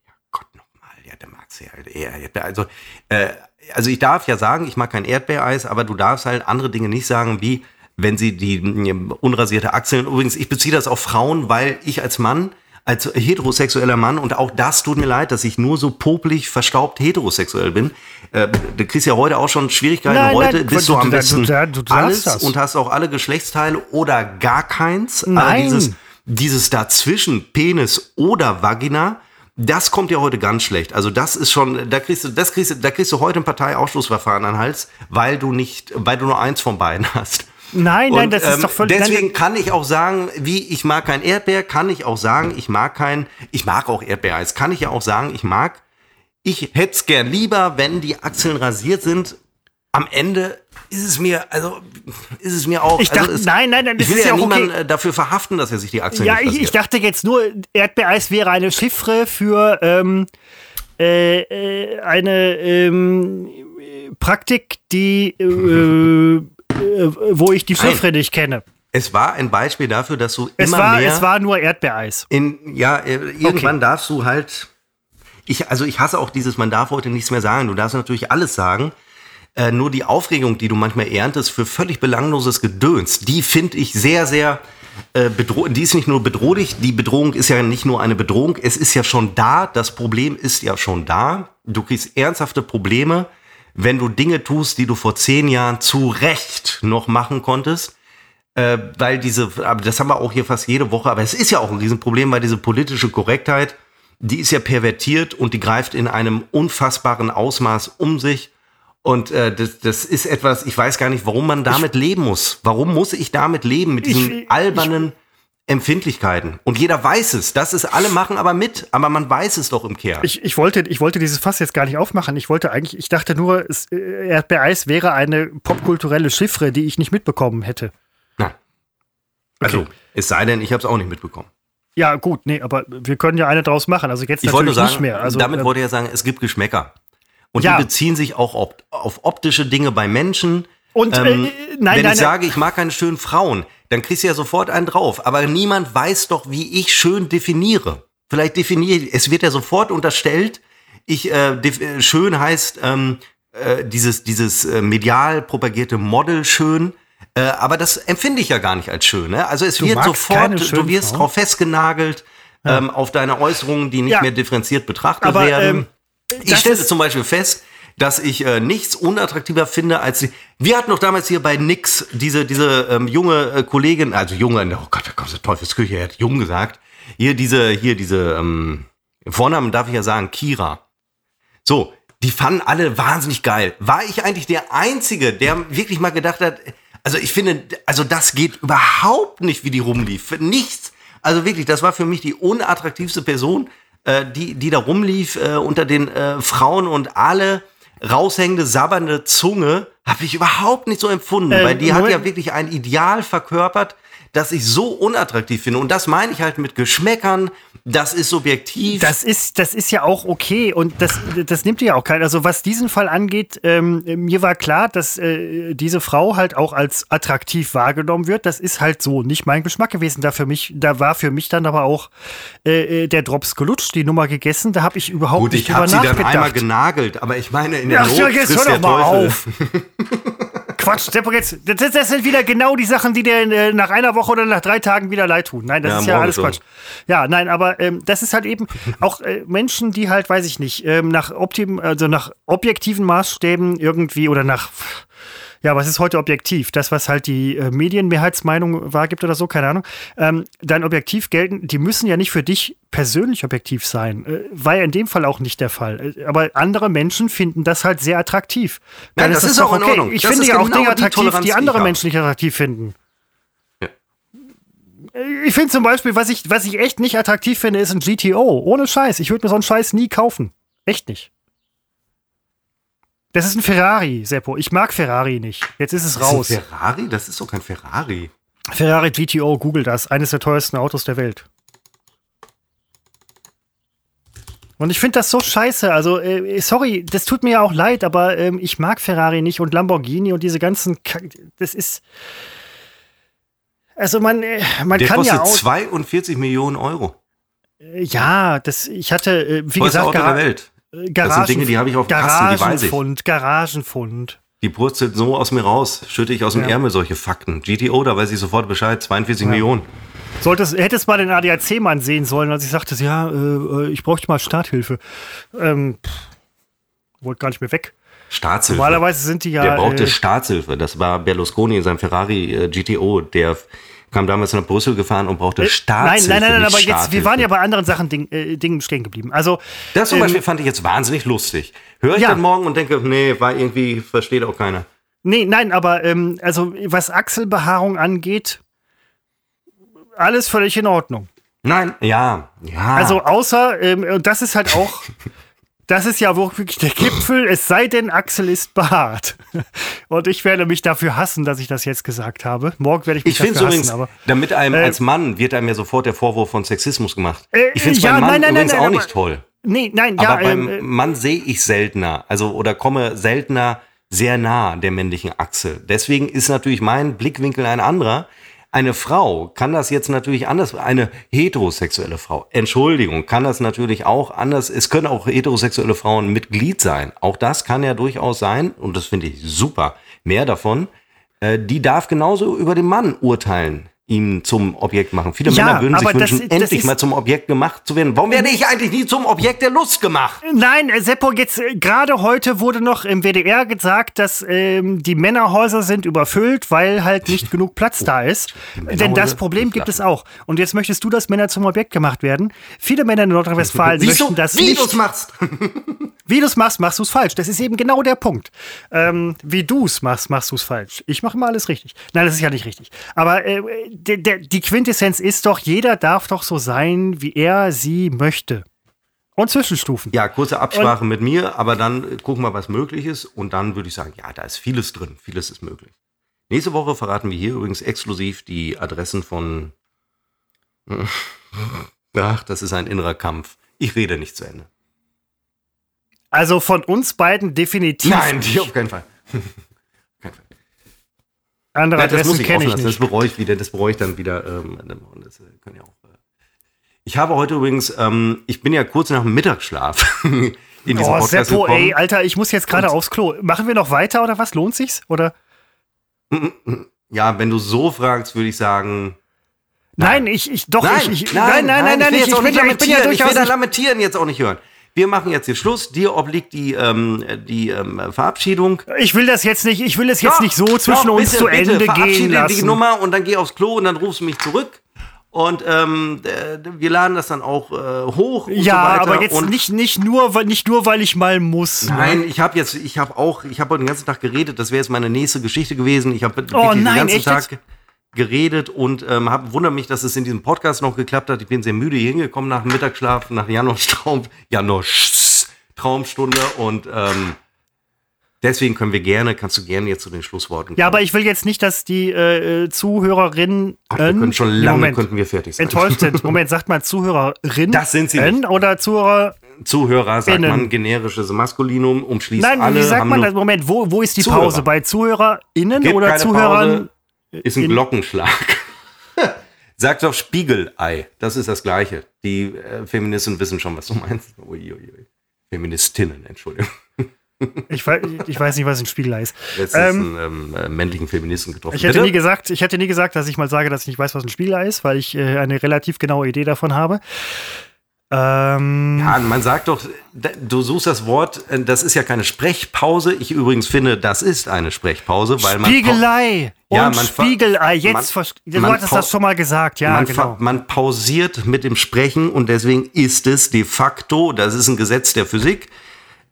ja Gott nochmal, ja, der mag's ja halt eher. Erdbeer- Also, äh, also ich darf ja sagen, ich mag kein Erdbeereis, aber du darfst halt andere Dinge nicht sagen, wie wenn sie die mm, unrasierte Achseln, übrigens, ich beziehe das auf Frauen, weil ich als Mann, als heterosexueller Mann, und auch das tut mir leid, dass ich nur so popelig, verstaubt heterosexuell bin. Äh, du kriegst ja heute auch schon Schwierigkeiten. Nein, heute nein, bist du- du am du- besten du- du darfst alles das. und hast auch alle Geschlechtsteile oder gar keins. Aber Nein. dieses, dieses dazwischen, Penis oder Vagina, das kommt ja heute ganz schlecht. Also das ist schon, da kriegst du, das kriegst du, da kriegst du heute ein Parteiausschlussverfahren an den Hals, weil du nicht, weil du nur eins von beiden hast. Nein, nein, Und, das ähm, ist doch völlig. Deswegen nein, kann ich auch sagen, wie ich mag kein Erdbeer, kann ich auch sagen, ich mag kein, ich mag auch Erdbeereis, kann ich ja auch sagen, ich mag, ich hätte es gern lieber, wenn die Achseln rasiert sind. Am Ende ist es mir, also ist es mir auch. Ich dachte- also es, nein, nein, nein, das ich will ist ja, ja niemanden okay. äh, dafür verhaften, dass er sich die Achseln ja, ich, ich dachte jetzt nur, Erdbeereis wäre eine Chiffre für ähm, äh, äh, eine ähm, Praktik, die äh, wo ich die Chiffre nicht kenne. es war ein Beispiel dafür, dass du Es immer war, mehr es war nur Erdbeereis. in, ja, äh, irgendwann darfst du halt, ich, also ich hasse auch dieses, man darf heute nichts mehr sagen. Du darfst natürlich alles sagen. Äh, nur die Aufregung, die du manchmal erntest für völlig belangloses Gedöns, die finde ich sehr, sehr äh, bedrohlich. Die ist nicht nur bedrohlich, die Bedrohung ist ja nicht nur eine Bedrohung, es ist ja schon da, das Problem ist ja schon da. Du kriegst ernsthafte Probleme, wenn du Dinge tust, die du vor zehn Jahren zu Recht noch machen konntest äh, weil diese, aber das haben wir auch hier fast jede Woche, aber es ist ja auch ein Riesenproblem, weil diese politische Korrektheit, die ist ja pervertiert und die greift in einem unfassbaren Ausmaß um sich. Und äh, das, das ist etwas, ich weiß gar nicht, warum man damit ich, leben muss. Warum muss ich damit leben, mit diesen ich, albernen ich, Empfindlichkeiten? Und jeder weiß es. Das ist, alle machen aber mit, aber man weiß es doch im Kern. Ich, ich, wollte, ich wollte dieses Fass jetzt gar nicht aufmachen. Ich wollte eigentlich, ich dachte nur, es, äh, Erdbeereis wäre eine popkulturelle Chiffre, die ich nicht mitbekommen hätte. Nein. Also, okay. es sei denn, ich habe es auch nicht mitbekommen. Ja, gut, nee, aber wir können ja eine draus machen. Also jetzt ich natürlich sagen, nicht mehr. Also, damit äh, wollte ich ja sagen, es gibt Geschmäcker. Und ja. die beziehen sich auch auf, auf optische Dinge bei Menschen. Und ähm, äh, nein, wenn nein, ich nein. sage, ich mag keine schönen Frauen, dann kriegst du ja sofort einen drauf. Aber niemand weiß doch, wie ich schön definiere. Vielleicht definiere ich, es wird ja sofort unterstellt, ich äh, äh schön heißt ähm, äh, dieses dieses äh, medial propagierte Model schön. Äh, aber das empfinde ich ja gar nicht als schön. Ne? Also es du wird sofort, du wirst drauf festgenagelt ja. ähm, auf deine Äußerungen, die nicht ja. mehr differenziert betrachtet aber, werden. Ähm, ich stelle zum Beispiel fest, dass ich äh, nichts unattraktiver finde als die. Wir hatten noch damals hier bei Nix diese diese ähm, junge äh, Kollegin, also junge, oh Gott, da kommt der Teufelsküche, er hat jung gesagt. Hier diese hier diese ähm, Vornamen darf ich ja sagen, Kira. So, die fanden alle wahnsinnig geil. War ich eigentlich der einzige, der wirklich mal gedacht hat, also ich finde, also das geht überhaupt nicht, wie die rumlief. Nichts. Also wirklich, das war für mich die unattraktivste Person äh, die, die da rumlief äh, unter den äh, Frauen und alle raushängende, sabbernde Zunge habe ich überhaupt nicht so empfunden, äh, weil die hat ja wirklich ein Ideal verkörpert, das ich so unattraktiv finde. Und das meine ich halt mit Geschmäckern. Das ist subjektiv. Das ist, das ist ja auch okay. Und das, das nimmt ja auch keiner. Also was diesen Fall angeht, ähm, mir war klar, dass äh, diese Frau halt auch als attraktiv wahrgenommen wird. Das ist halt so nicht mein Geschmack gewesen. Da für mich, da war für mich dann aber auch äh, äh der Drops gelutscht, die Nummer gegessen. Da habe ich überhaupt Gut, nicht ich habe sie dann einmal genagelt. Aber ich meine, in der Ach, Not ja, jetzt hör doch mal auf. Quatsch, jetzt, das, das, sind wieder genau die Sachen, die dir äh, nach einer Woche oder nach drei Tagen wieder leid tun. Nein, das ja, ist ja alles so. Quatsch. Ja, nein, aber ähm, das ist halt eben auch äh, Menschen, die halt, weiß ich nicht, ähm, nach, optim, also nach objektiven Maßstäben irgendwie oder nach ja, was ist heute objektiv? Das, was halt die äh, Medienmehrheitsmeinung wahrgibt oder so, keine Ahnung. Ähm, dein Objektiv gelten, die müssen ja nicht für dich persönlich objektiv sein. Äh, war ja in dem Fall auch nicht der Fall. Äh, aber andere Menschen finden das halt sehr attraktiv. Dann Nein, das ist, ist auch okay. in Ordnung. Ich das finde ja auch genau Dinge attraktiv, die, die andere Menschen nicht attraktiv finden. Ja. Ich finde zum Beispiel, was ich, was ich echt nicht attraktiv finde, ist ein GTO. Ohne Scheiß. Ich würde mir so einen Scheiß nie kaufen. Echt nicht. Das ist ein Ferrari, Seppo. Ich mag Ferrari nicht. Jetzt ist es raus. Ist Ferrari? Das ist doch kein Ferrari. Ferrari GTO, google das. Eines der teuersten Autos der Welt. Und ich finde das so scheiße. Also, äh, sorry, das tut mir ja auch leid, aber äh, ich mag Ferrari nicht und Lamborghini und diese ganzen. K das ist. Also, man, äh, man der kann kostet ja auch. 42 Millionen Euro. Äh, ja, das, ich hatte, äh, wie Teuerste gesagt, Auto der Welt. Garagen, das sind Dinge, die habe ich auf Kasten, die weiß ich. Garagenfund. Die brutzelt so aus mir raus, schütte ich aus dem ja. Ärmel solche Fakten. GTO, da weiß ich sofort Bescheid, 42 ja. Millionen. Solltest, hättest mal den ADAC-Mann sehen sollen, als ich sagte, ja, äh, ich bräuchte mal Starthilfe. Ähm, wollte gar nicht mehr weg. Staatshilfe. Normalerweise sind die ja. Der brauchte äh, Staatshilfe. Das war Berlusconi in seinem Ferrari äh, GTO, der kam damals nach Brüssel gefahren und brauchte äh, Staatshilfe. Nein, nein, nein, nein aber jetzt, wir waren ja bei anderen Sachen Ding, äh, Dingen stehen geblieben. Also, das zum ähm, Beispiel fand ich jetzt wahnsinnig lustig. Höre ich ja. dann morgen und denke, nee, war irgendwie, versteht auch keiner. Nee, nein, aber ähm, also was Achselbehaarung angeht, alles völlig in Ordnung. Nein, ja, ja. Also außer, ähm, und das ist halt auch das ist ja wirklich der Gipfel, es sei denn, Axel ist behaart. Und ich werde mich dafür hassen, dass ich das jetzt gesagt habe. Morgen werde ich mich ich dafür übrigens, hassen. Aber, damit einem äh, als Mann wird einem ja sofort der Vorwurf von Sexismus gemacht. Äh, ich finde es ja, beim Mann nein, nein, übrigens nein, auch nicht toll. Nee, nein, ja. Aber beim ähm, Mann sehe ich seltener, also oder komme seltener sehr nah der männlichen Achse. Deswegen ist natürlich mein Blickwinkel ein anderer. Eine Frau kann das jetzt natürlich anders, eine heterosexuelle Frau, Entschuldigung, kann das natürlich auch anders, es können auch heterosexuelle Frauen Mitglied sein. Auch das kann ja durchaus sein, und das finde ich super, mehr davon. Äh, die darf genauso über den Mann urteilen ihn zum Objekt machen. Viele ja, Männer würden sich wünschen, das, endlich das mal zum Objekt gemacht zu werden. Warum werde ich eigentlich nie zum Objekt der Lust gemacht? Nein, äh, Seppo, jetzt äh, gerade heute wurde noch im WDR gesagt, dass ähm, die Männerhäuser sind überfüllt, weil halt nicht genug Platz da ist. Denn das Problem gibt es auch. Und jetzt möchtest du, dass Männer zum Objekt gemacht werden. Viele Männer in Nordrhein-Westfalen möchten das wie nicht. Wie du machst. Wie du es machst, machst du es falsch. Das ist eben genau der Punkt. Ähm, wie du es machst, machst du es falsch. Ich mache immer alles richtig. Nein, das ist ja nicht richtig. Aber äh, der, der, die Quintessenz ist doch, jeder darf doch so sein, wie er sie möchte. Und Zwischenstufen. Ja, kurze Absprache und mit mir, aber dann äh, gucken wir, was möglich ist. Und dann würde ich sagen, ja, da ist vieles drin. Vieles ist möglich. Nächste Woche verraten wir hier übrigens exklusiv die Adressen von. Ach, das ist ein innerer Kampf. Ich rede nicht zu Ende. Also von uns beiden definitiv. Nein, die auf keinen Fall. Andere ja, das muss ich lassen. Das bereue ich wieder. Das bereue ich dann wieder. Ähm, das können ja auch ich habe heute übrigens, ähm, ich bin ja kurz nach dem Mittagsschlaf in diesem oh, Podcast Seppo, gekommen. ey, Alter, ich muss jetzt gerade aufs Klo. Machen wir noch weiter oder was? Lohnt sich's? Oder? Ja, wenn du so fragst, würde ich sagen. Nein, nein ich, ich, doch, nein, ich, ich, nein, nein, nein, nein, ich, ich, bin, ich bin ja durchaus. Ich will das Lamentieren jetzt auch nicht hören. Wir machen jetzt hier Schluss. Dir obliegt die, ähm, die ähm, Verabschiedung. Ich will das jetzt nicht, ich will es jetzt doch, nicht so zwischen doch, uns bitte, zu Ende bitte, gehen lassen. die Nummer und dann geh aufs Klo und dann rufst du mich zurück. Und ähm, wir laden das dann auch äh, hoch. ja, so aber jetzt und nicht, nicht, nur, nicht nur, weil ich mal muss. Ne? Nein, ich habe jetzt, ich habe auch, ich habe heute den ganzen Tag geredet. Das wäre jetzt meine nächste Geschichte gewesen. Ich habe oh, den ganzen echt? Tag geredet und ähm, hab, wundere mich, dass es in diesem Podcast noch geklappt hat. Ich bin sehr müde hier hingekommen nach dem Mittagsschlaf, nach Januars Traum, Januars Traumstunde und ähm, Deswegen können wir gerne, kannst du gerne jetzt zu den Schlussworten kommen. Ja, aber ich will jetzt nicht, dass die äh, Zuhörerinnen. Ach, wir können schon lange Moment, könnten wir fertig sein. Enttäuscht sind. Moment, sagt man Zuhörerin? Das sind sie nicht. Oder Zuhörer. Zuhörer sagt innen. man generisches Maskulinum, umschließt Nein, alle. Nein, wie sagt man das? Moment, wo, wo ist die Zuhörer. Pause? Bei ZuhörerInnen Gibt oder Zuhörern? Pause, ist ein Glockenschlag. Sagt doch Spiegelei. Das ist das Gleiche. Die äh, Feministen wissen schon, was du meinst. Uiuiui. Feministinnen, Entschuldigung. Ich weiß, ich weiß nicht, was ein Spiegelei ist. Letztens ähm, einen ähm, männlichen Feministen getroffen. Ich hätte, nie gesagt, ich hätte nie gesagt, dass ich mal sage, dass ich nicht weiß, was ein Spiegelei ist, weil ich äh, eine relativ genaue Idee davon habe. Ähm, ja, man sagt doch, du suchst das Wort, äh, das ist ja keine Sprechpause. Ich übrigens finde, das ist eine Sprechpause, weil man. Spiegelei! Ja, und man Spiegelei, jetzt man, du man hattest das schon mal gesagt, ja, man, genau. Man pausiert mit dem Sprechen und deswegen ist es de facto, das ist ein Gesetz der Physik,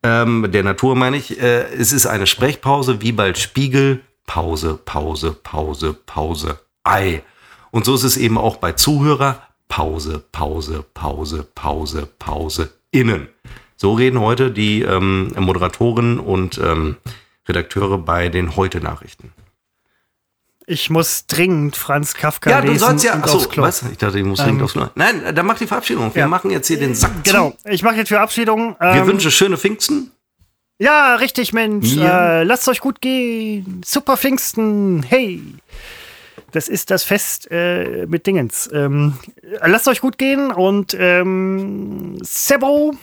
ähm, der Natur meine ich, äh, es ist eine Sprechpause wie bei Spiegel, Pause, Pause, Pause, Pause, Ei. Und so ist es eben auch bei Zuhörer, Pause, Pause, Pause, Pause, Pause, innen. So reden heute die ähm, Moderatoren und ähm, Redakteure bei den Heute-Nachrichten. Ich muss dringend Franz Kafka ja, lesen. Ja, du sollst ja. Achso, was? Ich dachte, ich muss dringend ähm, aufs Klo. Nein, dann mach die Verabschiedung. Wir ja. machen jetzt hier den Sack Genau, zu. ich mache jetzt die Verabschiedung. Ähm, Wir wünschen schöne Pfingsten. Ja, richtig, Mensch. Ja. Äh, lasst euch gut gehen. Super Pfingsten. Hey. Das ist das Fest äh, mit Dingens. Ähm, lasst euch gut gehen und ähm, Sebo.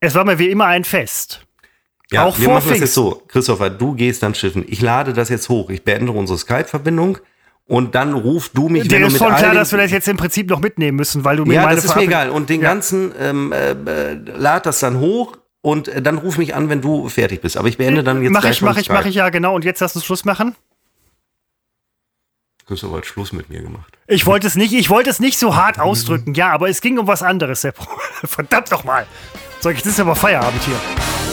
Es war mir wie immer ein Fest. Ja, auch wir machen das jetzt so. Christopher, du gehst dann schiffen. Ich lade das jetzt hoch. Ich beende unsere Skype-Verbindung und dann ruf du mich, Dir ist schon klar, dass wir das jetzt im Prinzip noch mitnehmen müssen, weil du mir ja, meine das ist mir egal. Und den ja. ganzen ähm, äh, lad das dann hoch und äh, dann ruf mich an, wenn du fertig bist. Aber ich beende dann jetzt mach gleich ich, mach ich, mach ich ja genau. Und jetzt hast du Schluss machen. Christopher hat Schluss mit mir gemacht. Ich wollte es nicht, ich wollte es nicht so hart ausdrücken. Ja, aber es ging um was anderes, Sepp. Verdammt doch mal. So, jetzt ist aber Feierabend hier.